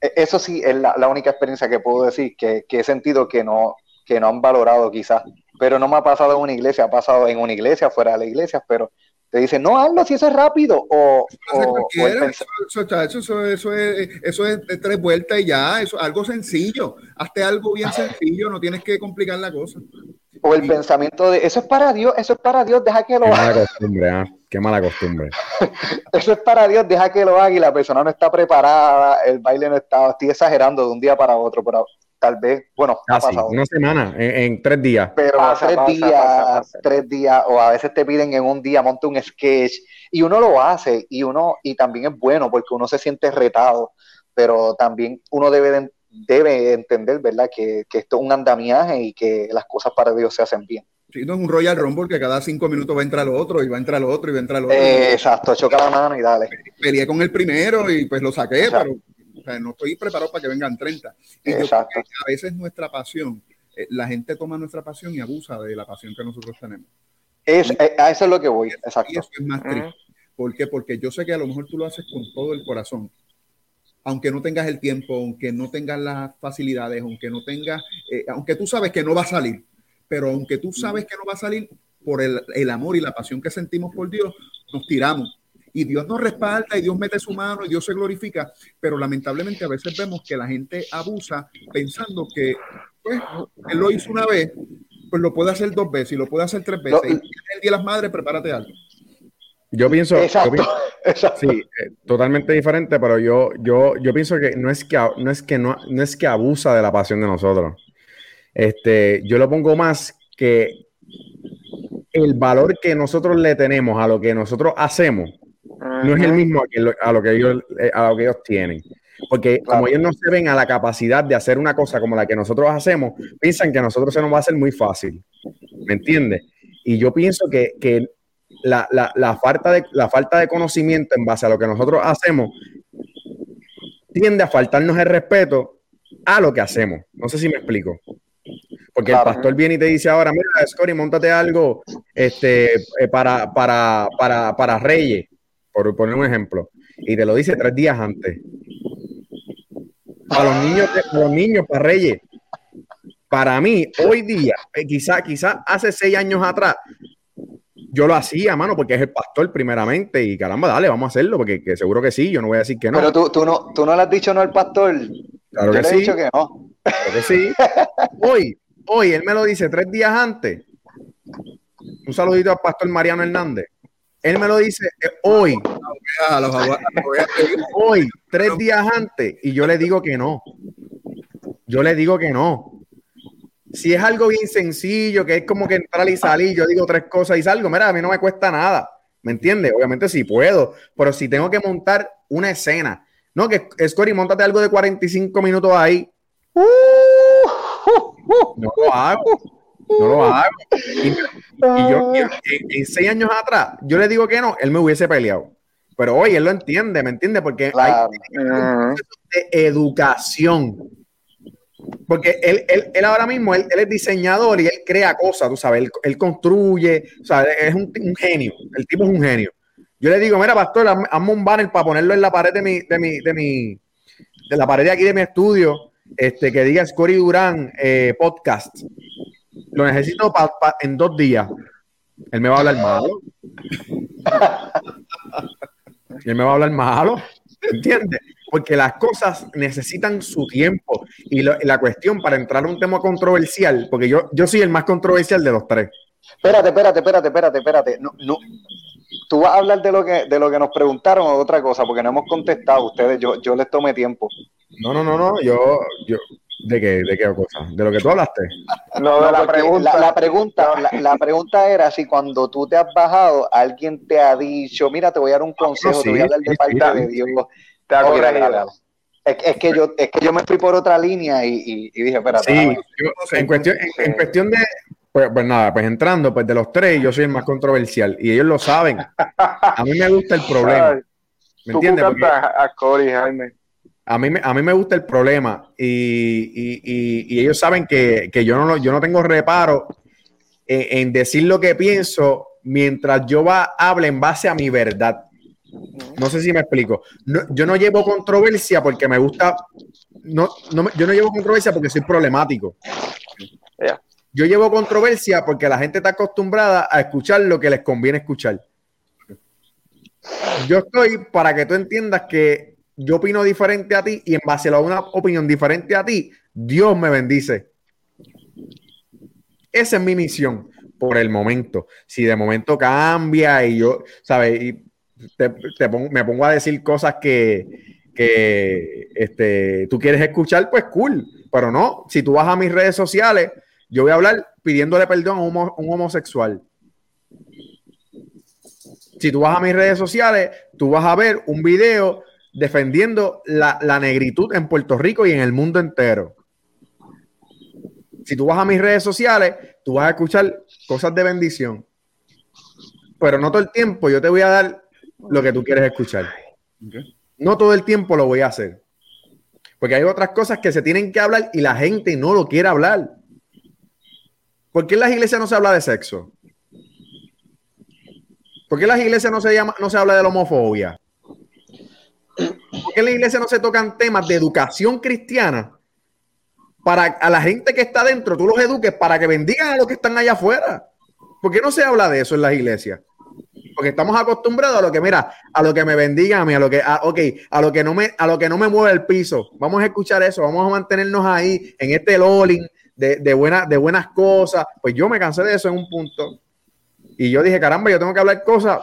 e, eso sí es la, única experiencia que puedo decir, que, que, he sentido que no, que no han valorado quizás, pero no me ha pasado en una iglesia, ha pasado en una iglesia, fuera de la iglesia, pero te dicen, no, hazlo si eso es rápido. O, eso, eso, es, eso es de tres vueltas y ya, eso algo sencillo. Hazte algo bien sencillo, no tienes que complicar la cosa. O el pensamiento de, eso es para Dios, eso es para Dios, deja que lo haga. Qué mala costumbre, ¿eh? Qué mala costumbre. eso es para Dios, deja que lo haga y la persona no está preparada, el baile no está, estoy exagerando de un día para otro, pero tal vez, bueno, ha pasado. Una semana, en, tres días. Pero tres días, tres días, o a veces te piden en un día, monte un sketch, y uno lo hace, y uno, y también es bueno, porque uno se siente retado, pero también uno debe, debe entender, ¿verdad?, que, esto es un andamiaje y que las cosas para Dios se hacen bien. Sí, no es un Royal Rumble que cada cinco minutos va a entrar lo otro y va a entrar lo otro y va a entrar lo otro. exacto, choca la mano y dale. Peleé con el primero y pues lo saqué, pero no estoy preparado para que vengan 30. Y a veces nuestra pasión, eh, la gente toma nuestra pasión y abusa de la pasión que nosotros tenemos. Es, eh, a eso es lo que voy, exacto. Y eso es más triste. ¿Por qué? Porque yo sé que a lo mejor tú lo haces con todo el corazón, aunque no tengas el tiempo, aunque no tengas las facilidades, aunque no tengas, eh, aunque tú sabes que no va a salir, pero aunque tú sabes que no va a salir, por el, el, amor y la pasión que sentimos por Dios, nos tiramos y Dios nos respalda y Dios mete su mano y Dios se glorifica, pero lamentablemente a veces vemos que la gente abusa pensando que pues, Él lo hizo una vez, pues lo puede hacer dos veces y lo puede hacer tres veces. y el día de las madres, prepárate algo. Yo pienso, sí, eh, totalmente diferente, pero yo, yo, yo pienso que no es que no es que no, no es que abusa de la pasión de nosotros. Este, yo lo pongo más que el valor que nosotros le tenemos a lo que nosotros hacemos no es el mismo a, lo que ellos, eh, a lo que ellos tienen. Porque como ellos no se ven a la capacidad de hacer una cosa como la que nosotros hacemos, piensan que a nosotros se nos va a hacer muy fácil. ¿Me entiendes? Y yo pienso que, que la, la, la, falta de, la falta de conocimiento en base a lo que nosotros hacemos tiende a faltarnos el respeto a lo que hacemos. No sé si me explico. Porque el pastor viene y te dice ahora, mira, Scotty, montate algo este, eh, para, para, para, para Reyes, por poner un ejemplo. Y te lo dice tres días antes. A los niños, a los niños para Reyes. Para mí, hoy día, eh, quizá, quizá hace seis años atrás, yo lo hacía, mano, porque es el pastor primeramente y caramba, dale, vamos a hacerlo, porque seguro que sí, yo no voy a decir que no. Pero tú, tú, no, tú no le has dicho no al pastor. Claro que le sí. he dicho que no. Claro que sí. Hoy, hoy, él me lo dice tres días antes. Un saludito al pastor Mariano Hernández. Él me lo dice eh, hoy. hoy, tres días antes, y yo le digo que no. Yo le digo que no si es algo bien sencillo, que es como que entrar y salir, yo digo tres cosas y salgo, mira, a mí no me cuesta nada, ¿me entiendes? Obviamente sí puedo, pero si tengo que montar una escena, no, que Scotty, montate algo de 45 minutos ahí. Uh, no lo hago, no lo hago. Y, yo, en, seis años atrás, yo le digo que no, él me hubiese peleado. Pero hoy él lo entiende, ¿me entiende? Porque hay un proceso de educación porque él, él, él ahora mismo, él, él, es diseñador y él crea cosas, tú sabes, él, construye, o sea, es un, un, genio, el tipo es un genio. Yo le digo, mira, pastor, hazme un banner para ponerlo en la pared de mi, de mi, de mi, de la pared de aquí de mi estudio, este, que diga Scotty Durán eh, podcast. Lo necesito en dos días. Él me va a hablar malo. él me va a hablar malo. ¿Entiendes? porque las cosas necesitan su tiempo. Y la cuestión para entrar a un tema controversial, porque yo, yo soy el más controversial de los tres. Espérate, espérate, espérate, espérate, espérate. No, no. Tú vas a hablar de lo que, de lo que nos preguntaron o otra cosa, porque no hemos contestado ustedes, yo, yo les tomé tiempo. No, no, no, no, yo, yo, ¿de qué, de qué cosa? ¿De lo que tú hablaste? No, la, pregunta, la, pregunta, la, pregunta era si cuando tú te has bajado, alguien te ha dicho, mira, te voy a dar un consejo, te voy a hablar de falta de Dios es, que yo, es que yo me fui por otra línea y, dije, espérate. Sí, en, cuestión, en, cuestión de, pues, pues, nada, pues entrando, pues de los tres, yo soy el más controversial y ellos lo saben. A mí me gusta el problema. ¿Me entiendes? a Cory, Jaime. A mí, a mí me gusta el problema y, y, ellos saben que, que, yo, no, yo no tengo reparo en, en, decir lo que pienso mientras yo va, hable en base a mi verdad. No sé si me explico. yo no llevo controversia porque me gusta. No, no, yo no llevo controversia porque soy problemático. Yo llevo controversia porque la gente está acostumbrada a escuchar lo que les conviene escuchar. Yo estoy para que tú entiendas que yo opino diferente a ti y en base a una opinión diferente a ti, Dios me bendice. Esa es mi misión por el momento. Si de momento cambia y yo, ¿sabes? Y me pongo a decir cosas que, que este, tú quieres escuchar, pues cool. Pero no, si tú vas a mis redes sociales, yo voy a hablar pidiéndole perdón a un, homosexual. Si tú vas a mis redes sociales, tú vas a ver un video defendiendo la, la, negritud en Puerto Rico y en el mundo entero. Si tú vas a mis redes sociales, tú vas a escuchar cosas de bendición. Pero no todo el tiempo yo te voy a dar lo que tú quieres escuchar. No todo el tiempo lo voy a hacer. Porque hay otras cosas que se tienen que hablar y la gente no lo quiere hablar. ¿Por qué en las iglesias no se habla de sexo? ¿Por qué en las iglesias no se, llama, no se habla de la homofobia? ¿Por qué en la iglesia no se tocan temas de educación cristiana para a la gente que está dentro, tú los eduques para que bendigan a los que están allá afuera? ¿Por qué no se habla de eso en las iglesias? porque estamos acostumbrados a lo que, mira, a lo que me bendiga a mí, a lo que, a, ok, a lo que no me, a lo que no me mueve el piso. Vamos a escuchar eso, vamos a mantenernos ahí en este lolling de, de, de buenas cosas. Pues yo me cansé de eso en un punto. Y yo dije, caramba, yo tengo que hablar cosas,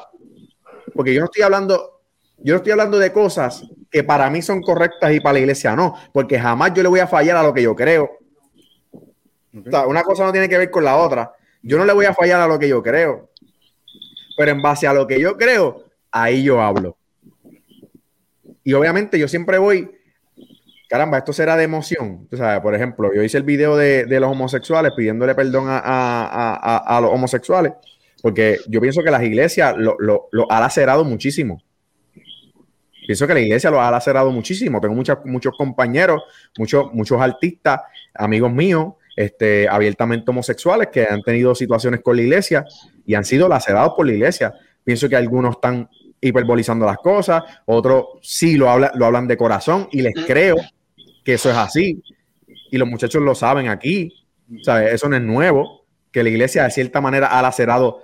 porque yo no estoy hablando, yo no estoy hablando de cosas que para mí son correctas y para la iglesia no, porque jamás yo le voy a fallar a lo que yo creo. O sea, una cosa no tiene que ver con la otra. Yo no le voy a fallar a lo que yo creo. Pero en base a lo que yo creo, ahí yo hablo. Y obviamente yo siempre voy, caramba, esto será de emoción. Sabes, por ejemplo, yo hice el video de, los homosexuales pidiéndole perdón a, los homosexuales, porque yo pienso que las iglesias lo, lo, lo ha lacerado muchísimo. Pienso que la iglesia lo ha lacerado muchísimo. Tengo muchos compañeros, muchos, muchos artistas, amigos míos, este, abiertamente homosexuales que han tenido situaciones con la iglesia y han sido lacerados por la iglesia. Pienso que algunos están hiperbolizando las cosas, otros sí lo, lo hablan de corazón y les creo que eso es así. Y los muchachos lo saben aquí. ¿sabes? Eso no es nuevo, que la iglesia de cierta manera ha lacerado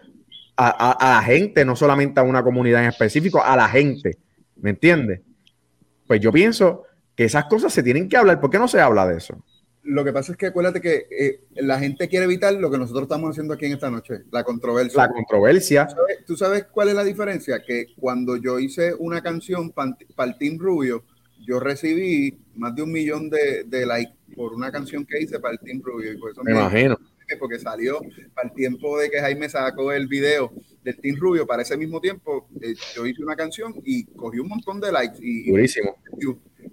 a, a la gente, no solamente a una comunidad en específico, a la gente. ¿Me entiendes? Pues yo pienso que esas cosas se tienen que hablar. ¿Por qué no se habla de eso? lo que pasa es que acuérdate que eh, la gente quiere evitar lo que nosotros estamos haciendo aquí en esta noche, la controversia. La controversia. ¿Tú sabes, cuál es la diferencia? Que cuando yo hice una canción para el Team Rubio, yo recibí más de un millón de, de, likes por una canción que hice para el Team Rubio. Y por eso me, imagino. Porque salió para el tiempo de que Jaime sacó el video del Team Rubio, para ese mismo tiempo, eh, yo hice una canción y cogí un montón de likes. Y, Durísimo.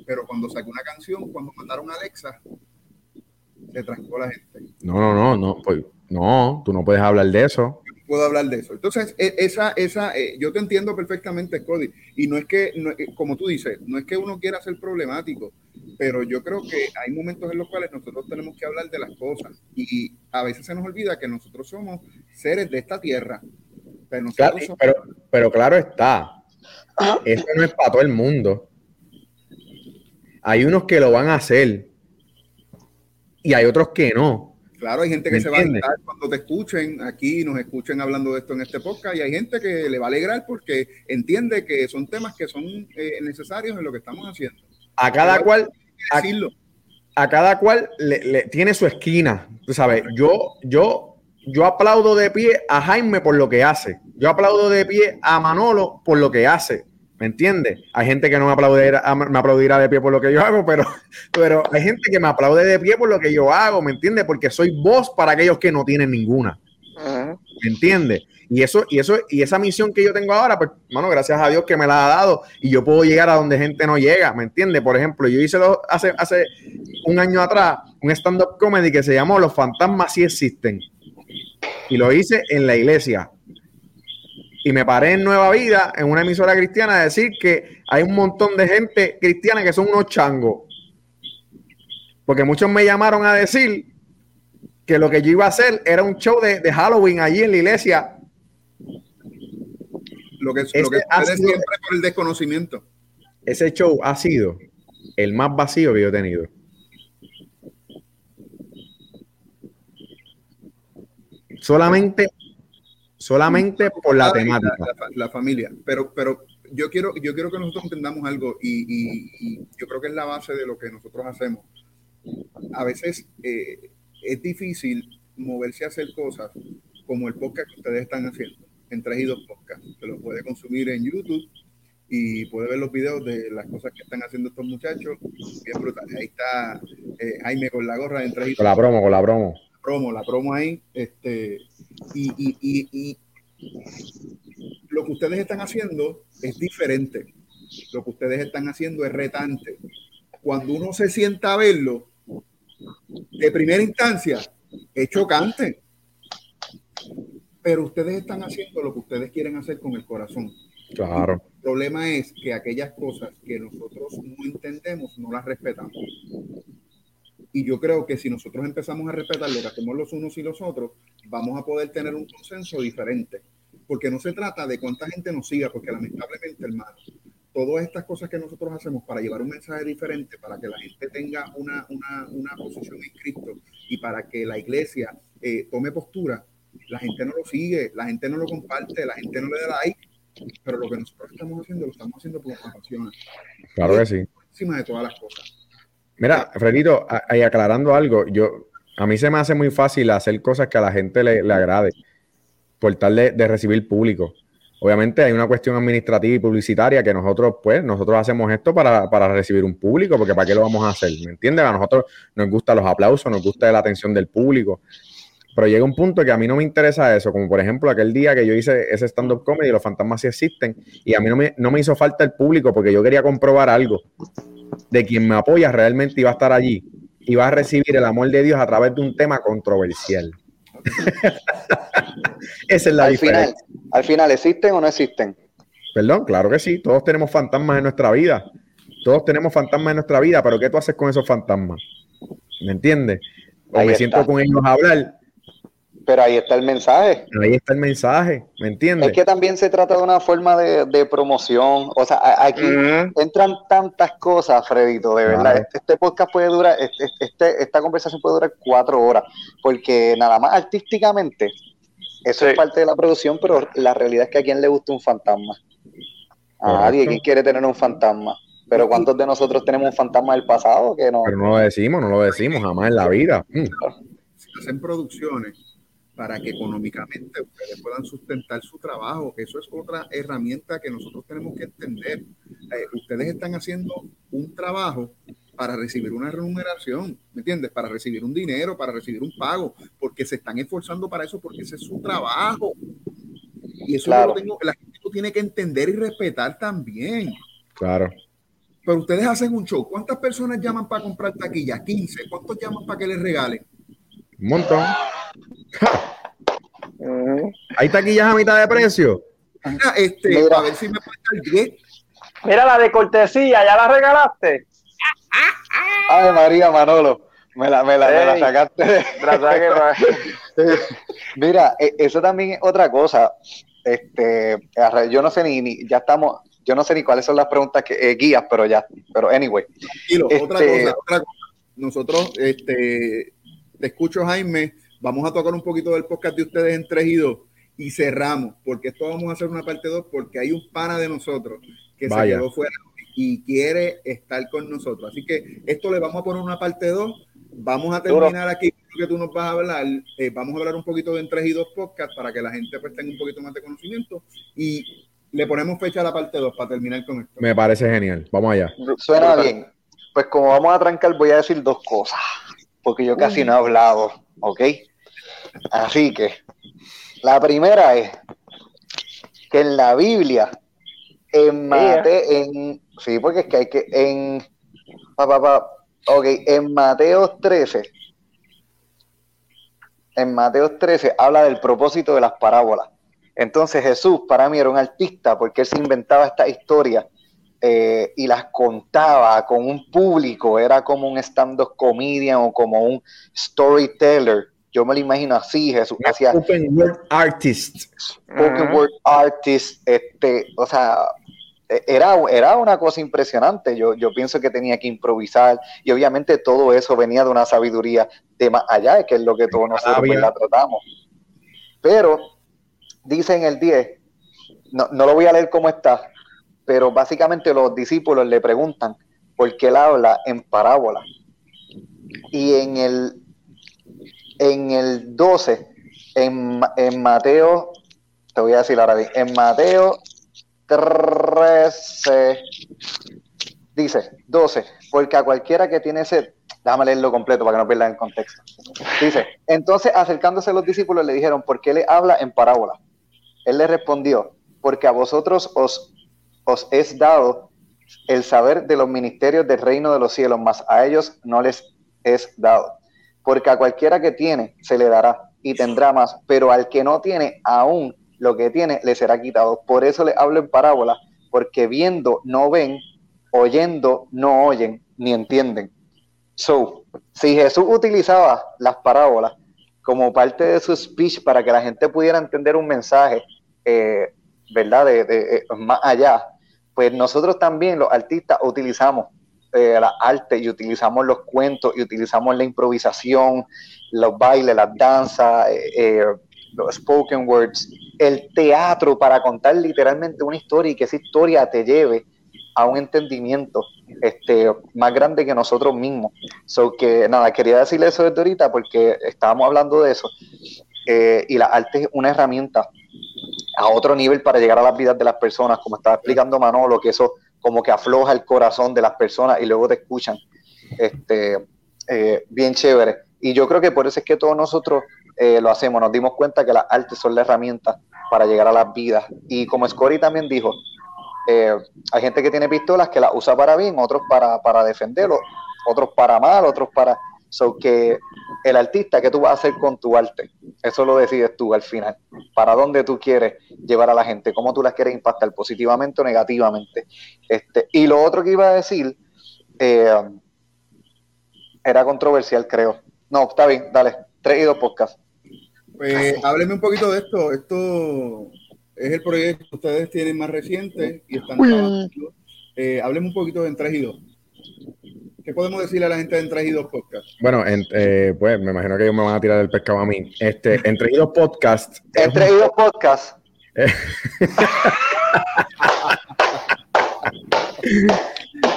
pero cuando saqué una canción, cuando mandaron a Alexa, se trancó la gente. No, no, no, no, pues, no, tú no puedes hablar de eso. Puedo hablar de eso. Entonces, e, esa, esa, eh, yo te entiendo perfectamente, Cody, y no es que, eh, como tú dices, no es que uno quiera ser problemático, pero yo creo que hay momentos en los cuales nosotros tenemos que hablar de las cosas y a veces se nos olvida que nosotros somos seres de esta tierra. Pero, pero, pero claro está, eso no es para todo el mundo. Hay unos que lo van a hacer, y hay otros que no. Claro, hay gente que se va a alegrar cuando te escuchen aquí, nos escuchen hablando de esto en este podcast, y hay gente que le va a alegrar porque entiende que son temas que son eh, necesarios en lo que estamos haciendo. A cada cual, a, cada cual le, tiene su esquina. Tú sabes, yo, yo, yo aplaudo de pie a Jaime por lo que hace. Yo aplaudo de pie a Manolo por lo que hace. ¿Me entiendes? Hay gente que no me aplaudirá, me aplaudirá de pie por lo que yo hago, pero, pero hay gente que me aplaude de pie por lo que yo hago, ¿me entiendes? Porque soy voz para aquellos que no tienen ninguna. ¿Me entiendes? Y eso, y eso, y esa misión que yo tengo ahora, pues, bueno, gracias a Dios que me la ha dado y yo puedo llegar a donde gente no llega, ¿me entiendes? Por ejemplo, yo hice hace, hace un año atrás un stand-up comedy que se llamó Los fantasmas sí existen. Y lo hice en la iglesia y me paré en Nueva Vida, en una emisora cristiana, a decir que hay un montón de gente cristiana que son unos changos. Porque muchos me llamaron a decir que lo que yo iba a hacer era un show de, Halloween allí en la iglesia. Lo que, lo que siempre por el desconocimiento. Ese show ha sido el más vacío que yo he tenido. Solamente solamente por la temática. La, familia, pero, pero yo quiero, yo quiero que nosotros entendamos algo y, yo creo que es la base de lo que nosotros hacemos. A veces eh, es difícil moverse a hacer cosas como el podcast que ustedes están haciendo, en 3 y 2 podcasts. Se lo puede consumir en YouTube y puede ver los videos de las cosas que están haciendo estos muchachos. Bien brutal. Ahí está eh, Jaime con la gorra en 3 y 2. Con la promo, con la promo. La promo, la promo ahí. Este, y, y, y, lo que ustedes están haciendo es diferente. Lo que ustedes están haciendo es retante. Cuando uno se sienta a verlo, de primera instancia, es chocante. Pero ustedes están haciendo lo que ustedes quieren hacer con el corazón. Claro. El problema es que aquellas cosas que nosotros no entendemos, no las respetamos. Y yo creo que si nosotros empezamos a respetar lo que hacemos los unos y los otros, vamos a poder tener un consenso diferente. Porque no se trata de cuánta gente nos siga, porque lamentablemente, hermano, todas estas cosas que nosotros hacemos para llevar un mensaje diferente, para que la gente tenga una, una, una posición en Cristo y para que la iglesia eh, tome postura, la gente no lo sigue, la gente no lo comparte, la gente no le da like pero lo que nosotros estamos haciendo lo estamos haciendo por compasión. Claro que sí. Encima de todas las cosas. Mira, Fredito, ahí aclarando algo, yo a mí se me hace muy fácil hacer cosas que a la gente le, agrade, por tal de, recibir público. Obviamente hay una cuestión administrativa y publicitaria que nosotros, pues, nosotros hacemos esto para, para, recibir un público, porque ¿para qué lo vamos a hacer? ¿Me entiendes? A nosotros nos gustan los aplausos, nos gusta la atención del público. Pero llega un punto que a mí no me interesa eso, como por ejemplo aquel día que yo hice ese stand-up comedy, los fantasmas sí existen, y a mí no me, no me hizo falta el público porque yo quería comprobar algo de quien me apoya realmente iba a estar allí y va a recibir el amor de Dios a través de un tema controversial. Esa es la diferencia. al final, ¿existen o no existen? Perdón, claro que sí. Todos tenemos fantasmas en nuestra vida. Todos tenemos fantasmas en nuestra vida, pero ¿qué tú haces con esos fantasmas? ¿Me entiendes? O me siento con ellos a hablar pero ahí está el mensaje. Ahí está el mensaje, ¿me entiendes? Es que también se trata de una forma de, promoción. O sea, aquí entran tantas cosas, Fredito, de verdad. Este, este, podcast puede durar, este, este, esta conversación puede durar cuatro horas, porque nada más artísticamente, eso es parte de la producción, pero la realidad es que a quién le gusta un fantasma. A nadie, ¿quién quiere tener un fantasma? Pero ¿cuántos de nosotros tenemos un fantasma del pasado que no? Pero no lo decimos, no lo decimos jamás en la vida. Mm. Si hacen producciones para que económicamente ustedes puedan sustentar su trabajo, eso es otra herramienta que nosotros tenemos que entender. Eh, ustedes están haciendo un trabajo para recibir una remuneración, ¿me entiendes? Para recibir un dinero, para recibir un pago, porque se están esforzando para eso, porque ese es su trabajo. Y eso lo tengo, la gente lo tiene que entender y respetar también. Claro. Pero ustedes hacen un show. ¿Cuántas personas llaman para comprar taquillas? 15. ¿Cuántos llaman para que les regalen? Un montón. Hay taquillas a mitad de precio. Mira, este, Mira. a ver si me puede 10. Mira la de cortesía, ¿ya la regalaste? Ay, María Manolo, me la, me la, me la sacaste. Mira, e, eso también es otra cosa. Este, yo no sé ni, ya estamos, yo no sé ni cuáles son las preguntas que eh, guías, pero ya, pero anyway. otra este, cosa, otra cosa. Nosotros, este, te escucho, Jaime. Vamos a tocar un poquito del podcast de ustedes en 3 y 2 y cerramos, porque esto vamos a hacer una parte 2 porque hay un pana de nosotros que se quedó fuera y quiere estar con nosotros. Así que esto le vamos a poner una parte 2. Vamos a terminar aquí que tú nos vas a hablar. Eh, vamos a hablar un poquito de en 3 y 2 podcast para que la gente pues tenga un poquito más de conocimiento y le ponemos fecha a la parte 2 para terminar con esto. Me parece genial. Vamos allá. Suena bien. Pues como vamos a trancar, voy a decir dos cosas porque yo casi no he hablado, ¿ok? Así que la primera es que en la Biblia, en Mateo, en, sí, porque es que hay que, en, ok, en Mateo 13, en Mateo 13 habla del propósito de las parábolas. Entonces Jesús para mí era un artista porque él se inventaba esta historia eh, y las contaba con un público, era como un stand-up comedian o como un storyteller. Yo me lo imagino así, Jesús. Hacía, spoken word artist. Spoken word artist, este, o sea, e, era, era una cosa impresionante. Yo, yo pienso que tenía que improvisar y obviamente todo eso venía de una sabiduría de más allá, que es lo que todos nosotros pues, la tratamos. Pero dice en el 10, no, no lo voy a leer como está, pero básicamente los discípulos le preguntan por qué él habla en parábola. Y en el, en el 12, en, Mateo, te voy a decir ahora bien, en Mateo 13, dice 12, porque a cualquiera que tiene sed, déjame leerlo completo para que no pierdan el contexto. Dice, entonces acercándose a los discípulos le dijeron, ¿por qué le habla en parábola? Él le respondió, porque a vosotros os os es dado el saber de los ministerios del reino de los cielos, mas a ellos no les es dado. Porque a cualquiera que tiene se le dará y tendrá más, pero al que no tiene, aún lo que tiene le será quitado. Por eso le hablo en parábola, porque viendo no ven, oyendo no oyen, ni entienden. So, si Jesús utilizaba las parábolas como parte de su speech para que la gente pudiera entender un mensaje, eh, ¿verdad? De, de, más allá, pues nosotros también, los artistas, utilizamos eh, la arte y utilizamos los cuentos y utilizamos la improvisación, los bailes, las danzas, eh, eh, los spoken words el teatro para contar literalmente una historia y que esa historia te lleve a un entendimiento este, más grande que nosotros mismos. So que nada, quería decirle eso desde ahorita porque estábamos hablando de eso. Eh, y la arte es una herramienta a otro nivel para llegar a las vidas de las personas, como estaba explicando Manolo, que eso como que afloja el corazón de las personas y luego te escuchan. Este, eh, bien chévere. Y yo creo que por eso es que todos nosotros eh, lo hacemos, nos dimos cuenta que las artes son la herramienta para llegar a las vidas. Y como Scotty también dijo, eh, hay gente que tiene pistolas que las usa para bien, otros para, para defenderlo, otros para mal, otros para... So que el artista, ¿qué tú vas a hacer con tu arte? Eso lo decides tú al final. ¿Para dónde tú quieres llevar a la gente? ¿Cómo tú las quieres impactar? ¿Positivamente o negativamente? Este, y lo otro que iba a decir, eh, era controversial, creo. No, está bien, dale. Tres y dos podcasts. Pues hábleme un poquito de esto. Esto es el proyecto que ustedes tienen más reciente y están trabajando. Eh, hábleme un poquito de Entre y dos. ¿Qué podemos decirle a la gente de Entre y dos podcast? Bueno, eh, pues me imagino que ellos me van a tirar el pescado a mí. Este, Entre y dos podcast. Entre y dos podcast.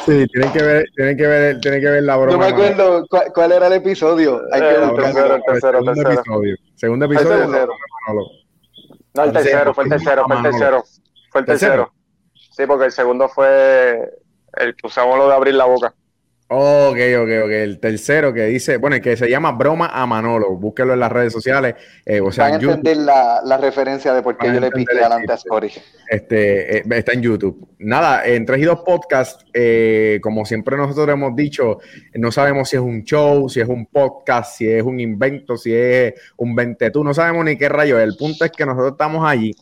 Sí, tienen que ver, tienen que ver, tienen que ver la broma. No me acuerdo cuál, era el episodio. Hay que el tercero, el tercero, segundo tercero. episodio. Segundo episodio. El tercero. No, el tercero, fue el tercero, fue el tercero. Fue el tercero. Sí, porque el segundo fue el que usamos lo de abrir la boca. Ok, ok, ok. El tercero que dice, bueno, el que se llama Broma a Manolo. Búsquelo en las redes sociales. Eh, o sea, Van a YouTube. entender la, la referencia de por qué yo le piqué el adelante a. Scotty. Este, eh, está en YouTube. Nada, en 3 y 2 Podcast, eh, como siempre nosotros hemos dicho, no sabemos si es un show, si es un podcast, si es un invento, si es un ventetú, no sabemos ni qué rayo. es. El punto es que nosotros estamos allí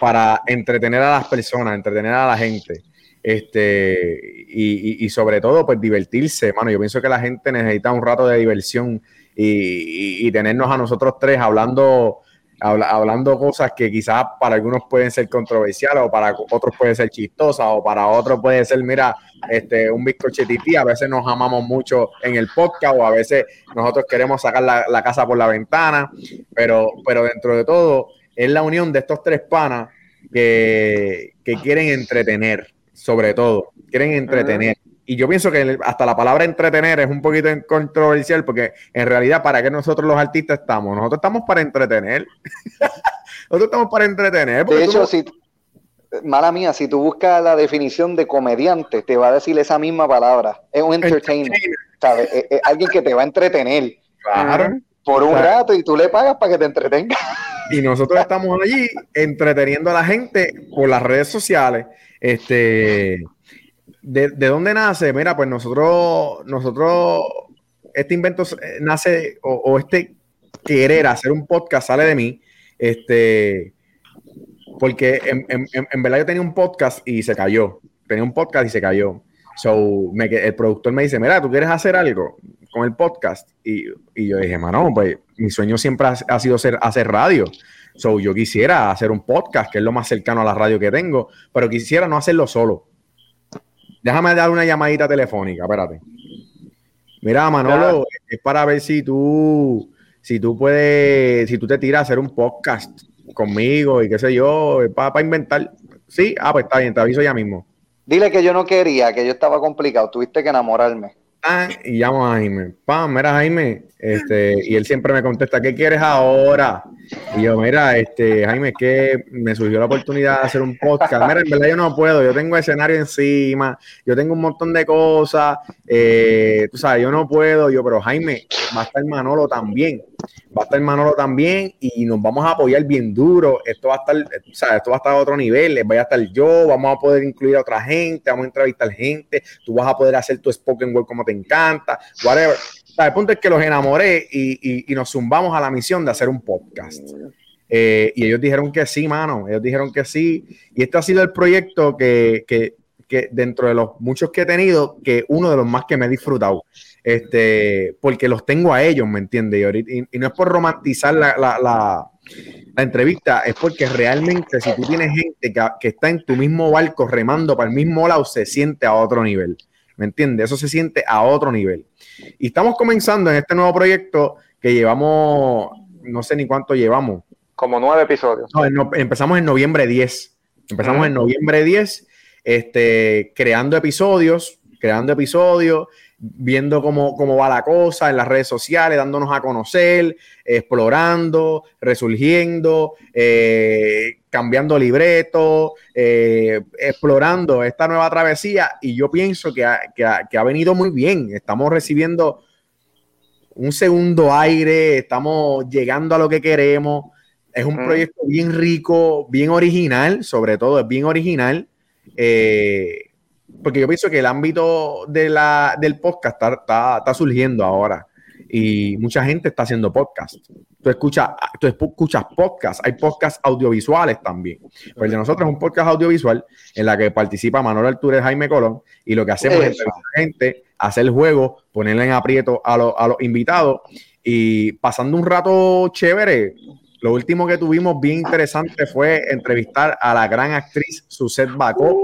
para entretener a las personas, entretener a la gente. Este, y, sobre todo, pues divertirse, mano. Yo pienso que la gente necesita un rato de diversión y, y- tenernos a nosotros tres hablando, habla- hablando cosas que quizás para algunos pueden ser controversiales o para otros pueden ser chistosas o para otros puede ser, mira, este, un bizcochetití. A veces nos amamos mucho en el podcast o a veces nosotros queremos sacar la, la casa por la ventana, pero, pero dentro de todo es la unión de estos tres panas que, que quieren entretener, sobre todo, quieren entretener. Y yo pienso que hasta la palabra entretener es un poquito controversial porque en realidad para qué nosotros los artistas estamos, nosotros estamos para entretener. nosotros estamos para entretener. De hecho, si, mala mía, si tú buscas la definición de comediante, te va a decir esa misma palabra. Es un entertainer, ¿sabes? Es, es alguien que te va a entretener Claro. por un rato y tú le pagas para que te entretenga. Y nosotros estamos allí entreteniendo a la gente por las redes sociales. Este, ¿de, de dónde nace? Mira, pues nosotros, nosotros, este invento eh, nace, o, este querer hacer un podcast sale de mí. Este, porque en, en- en- verdad yo tenía un podcast y se cayó. Tenía un podcast y se cayó. So, me el productor me dice, mira, ¿tú quieres hacer algo con el podcast? Y, y yo dije, mano, pues mi sueño siempre ha, ha sido ser, hacer radio. So, yo quisiera hacer un podcast, que es lo más cercano a la radio que tengo, pero quisiera no hacerlo solo. Déjame dar una llamadita telefónica, espérate. Mira, Manolo, es para ver si tú, si tú puedes, si tú te tiras a hacer un podcast conmigo y qué sé yo, para inventar. Sí, ah, pues está bien, te aviso ya mismo. Dile que yo no quería, que yo estaba complicado, tuviste que enamorarme. Y llamo a Jaime. Pam, mira Jaime, este, y él siempre me contesta, ¿qué quieres ahora? Y yo, mira, este, Jaime, que me surgió la oportunidad de hacer un podcast. Mira, en verdad yo no puedo, yo tengo escenario encima, yo tengo un montón de cosas, eh, tú sabes, yo no puedo, yo, pero Jaime, va a estar Manolo también, va a estar Manolo también y nos vamos a apoyar bien duro. Esto va a estar, tú sabes, esto va a estar a otro nivel, vaya a estar yo, vamos a poder incluir a otra gente, vamos a entrevistar gente, tú vas a poder hacer tu spoken word como te encanta, whatever. O sea, el punto es que los enamoré y, y- y nos zumbamos a la misión de hacer un podcast. Eh, y ellos dijeron que sí, mano. Ellos dijeron que sí. Y este ha sido el proyecto que, que- que dentro de los muchos que he tenido, que uno de los más que me he disfrutado. Este, porque los tengo a ellos, ¿me entiendes? Y, y- y no es por romantizar la, la- la- la entrevista, es porque realmente si tú tienes gente que, que está en tu mismo barco remando para el mismo lado, se siente a otro nivel. ¿Me entiendes? Eso se siente a otro nivel. Y estamos comenzando en este nuevo proyecto que llevamos, no sé ni cuánto llevamos, Como nueve episodios. No, empezamos en noviembre 10. Empezamos en noviembre 10, este, creando episodios, creando episodios, viendo cómo, cómo va la cosa en las redes sociales, dándonos a conocer, explorando, resurgiendo, eh, cambiando libretos, eh, explorando esta nueva travesía. Y yo pienso que ha, que, ha, venido muy bien. Estamos recibiendo un segundo aire, estamos llegando a lo que queremos. Es un proyecto bien rico, bien original, sobre todo es bien original. Eh, porque yo pienso que el ámbito de la, del podcast está, está, surgiendo ahora y mucha gente está haciendo podcast. Tú escuchas, tú escuchas podcast, hay podcasts audiovisuales también. Pues de nosotros es un podcast audiovisual en la que participa Manuel y Jaime Colón y lo que hacemos es gente, hacer el juego, ponerle en aprieto a, a los invitados y pasando un rato chévere. Lo último que tuvimos bien interesante fue entrevistar a la gran actriz Suset Bacó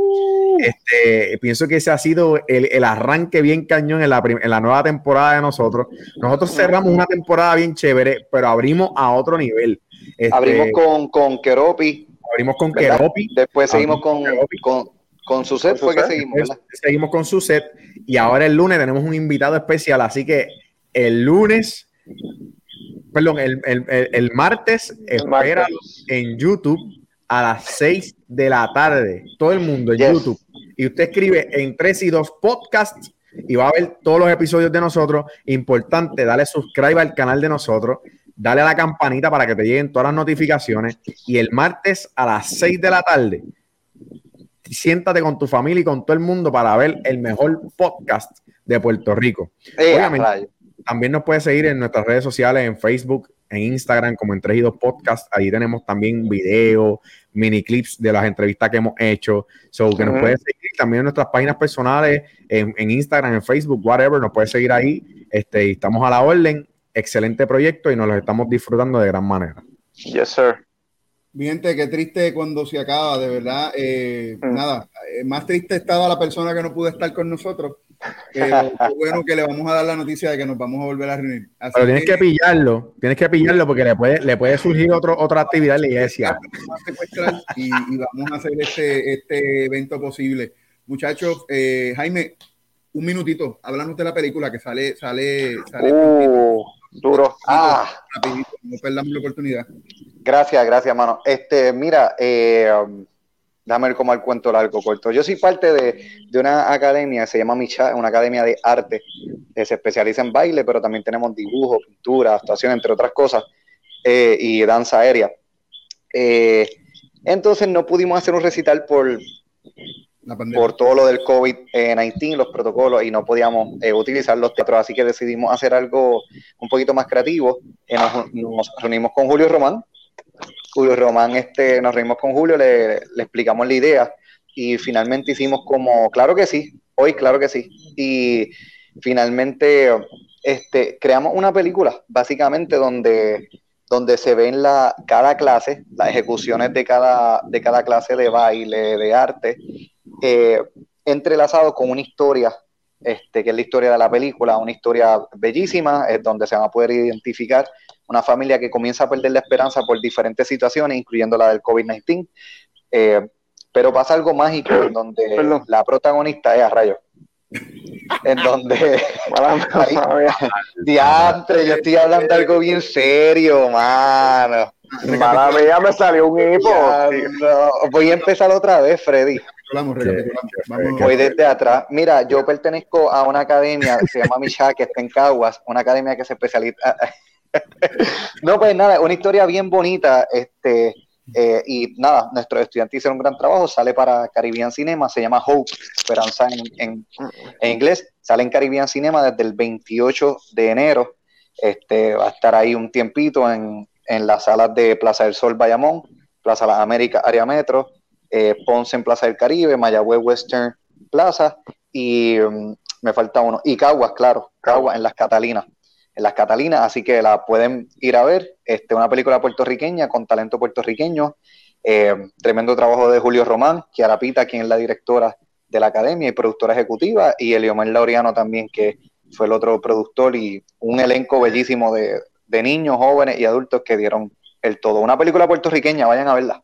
este, pienso que ese ha sido el, arranque bien cañón en la, en la, nueva temporada de nosotros. Nosotros cerramos una temporada bien chévere, pero abrimos a otro nivel. Este, abrimos con, con Keropi. Abrimos con Keropi. Después seguimos con, con, con su set, fue que seguimos. Seguimos con su set. Y ahora el lunes tenemos un invitado especial. Así que el lunes, perdón, el, el, el, martes, espera en YouTube a las 6 de la tarde. Todo el mundo en YouTube y usted escribe en 3 y 2 podcasts y va a ver todos los episodios de nosotros. Importante, dale subscribe al canal de nosotros, dale a la campanita para que te lleguen todas las notificaciones y el martes a las 6 de la tarde siéntate con tu familia y con todo el mundo para ver el mejor podcast de Puerto Rico. Obviamente, también nos puedes seguir en nuestras redes sociales, en Facebook, en Instagram, como en 3 y 2 Podcast. Ahí tenemos también videos, mini clips de las entrevistas que hemos hecho. So, que nos puedes seguir también en nuestras páginas personales, en, Instagram, en Facebook, whatever, nos puedes seguir ahí. Este, y estamos a la orden. Excelente proyecto y nos lo estamos disfrutando de gran manera. Yes, sir. Miente, qué triste cuando se acaba, de verdad. Eh, mm. Nada, eh, más triste estaba la persona que no pudo estar con nosotros. Pero qué bueno que le vamos a dar la noticia de que nos vamos a volver a reunir. Pero tienes que, pillarlo, tienes que pillarlo porque le puede, le puede surgir otro, otra actividad en la iglesia. Y, y, vamos a hacer este, este evento posible. Muchachos, eh, Jaime, un minutito, háblanos de la película que sale, sale, sale. Uh, duro. Ah. no perdamos la oportunidad. Gracias, gracias, mano. Este, mira, eh, déjame ver cómo el cuento largo, corto. Yo soy parte de, una academia, se llama Micha, una academia de arte, que se especializa en baile, pero también tenemos dibujo, pintura, actuación, entre otras cosas, eh, y danza aérea. Eh, entonces no pudimos hacer un recital por, por todo lo del COVID-19, los protocolos, y no podíamos eh, utilizar los teatros, así que decidimos hacer algo un poquito más creativo. Nos, nos, reunimos con Julio Román, Julio Román, este, nos reímos con Julio, le, explicamos la idea y finalmente hicimos como, claro que sí, hoy claro que sí. Y finalmente este, creamos una película, básicamente, donde, donde se ven la, cada clase, las ejecuciones de cada, de cada clase de baile, de arte, eh, entrelazado con una historia, este, que es la historia de la película, una historia bellísima, es donde se van a poder identificar una familia que comienza a perder la esperanza por diferentes situaciones, incluyendo la del COVID-19. Eh, pero pasa algo mágico en donde la protagonista es a rayo. en donde diantre, yo estoy hablando de algo bien serio, mano. Mala ya me salió un hipo. Voy a empezar otra vez, Freddy. Voy desde atrás. Mira, yo pertenezco a una academia que se llama Micha, que está en Caguas, una academia que se especializa no, pues nada, una historia bien bonita. Este, eh, y nada, nuestros estudiantes hicieron un gran trabajo. Sale para Caribbean Cinema, se llama Hope, Esperanza en, inglés. Sale en Caribbean Cinema desde el 28 de enero. Este, va a estar ahí un tiempito en, en las salas de Plaza del Sol Bayamón, Plaza Las Américas, Área Metro, eh, Ponce en Plaza del Caribe, Mayagüez Western Plaza y mm, me falta uno. Y Caguas, claro, Caguas en las Catalinas en las Catalinas, así que la pueden ir a ver. Este, una película puertorriqueña con talento puertorriqueño. Eh, tremendo trabajo de Julio Román, Kiara Pita, quien es la directora de la academia y productora ejecutiva, y Eliomar Laureano también, que fue el otro productor, y un elenco bellísimo de, niños, jóvenes y adultos que dieron el todo. Una película puertorriqueña, vayan a verla.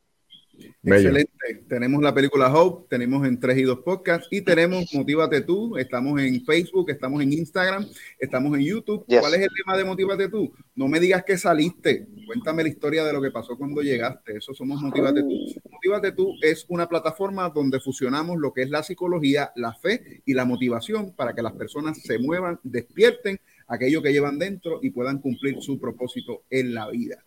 Excelente. Tenemos la película Hope, tenemos en 3 y 2 Podcasts y tenemos Motívate tú. Estamos en Facebook, estamos en Instagram, estamos en YouTube. ¿Cuál es el tema de Motívate tú? No me digas que saliste. Cuéntame la historia de lo que pasó cuando llegaste. Eso somos Motívate tú. Motívate tú es una plataforma donde fusionamos lo que es la psicología, la fe y la motivación para que las personas se muevan, despierten aquello que llevan dentro y puedan cumplir su propósito en la vida.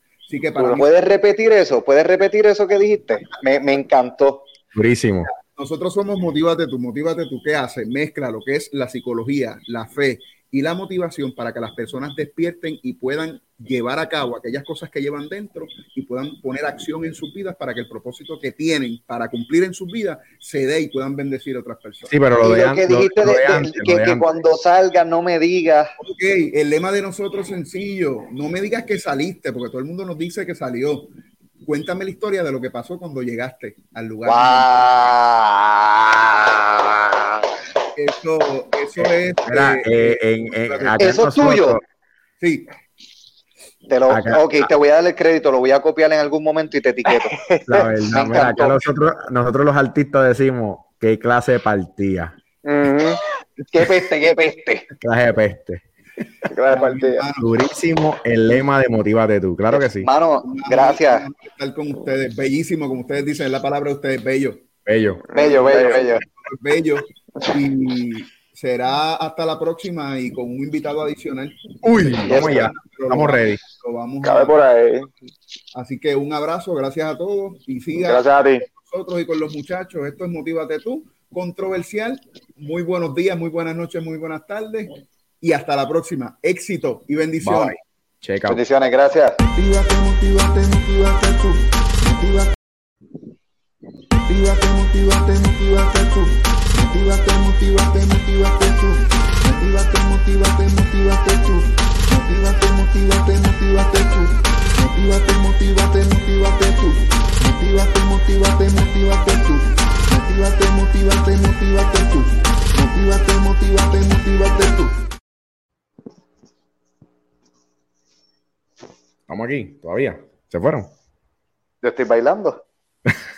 ¿Puedes repetir eso? ¿Puedes repetir eso que dijiste? Me, me encantó. Durísimo. Nosotros somos Motívate tú, Motívate tú. ¿Qué hace? Mezcla lo que es la psicología, la fe y la motivación para que las personas despierten y puedan llevar a cabo aquellas cosas que llevan dentro y puedan poner acción en sus vidas para que el propósito que tienen para cumplir en sus vidas se dé y puedan bendecir a otras personas. Sí, pero lo, que dijiste que, cuando salga no me digas. Ok, el lema de nosotros es sencillo, no me digas que saliste, porque todo el mundo nos dice que salió. Cuéntame la historia de lo que pasó cuando llegaste al lugar. Eso, eso es. Eh, eh, eso es tuyo. Sí. Te lo, ok, te voy a dar el crédito, lo voy a copiar en algún momento y te etiqueto. La verdad, mira, acá nosotros, nosotros los artistas decimos qué clase de partida. Qué peste, qué peste. Clase de peste. Durísimo el lema de Motivate tú, claro que sí. Mano, gracias. Estar con ustedes, bellísimo, como ustedes dicen, la palabra de ustedes, bello. Bello. Bello, bello, bello. Bello. Y será hasta la próxima y con un invitado adicional. Uy, vamos ya. Estamos ready. Vamos Cabe por ahí. Así que un abrazo, gracias a todos y siga gracias a ti. Con nosotros y con los muchachos. Esto es Motívate tú, controversial. Muy buenos días, muy buenas noches, muy buenas tardes y hasta la próxima. Éxito y bendiciones. Bendiciones, gracias. Motívate, motívate, motívate tú. Motívate, motívate, motívate tú. Motívate, motívate, motívate tú. Motívate, motívate, motívate tú. Motívate, motívate, motívate tú. Motívate, motívate, motívate tú. Motívate, motívate, motívate tú. Motívate, motívate, motívate tú. Motívate, motívate, motívate tú. Estamos aquí, todavía. ¿Se fueron? Yo estoy bailando.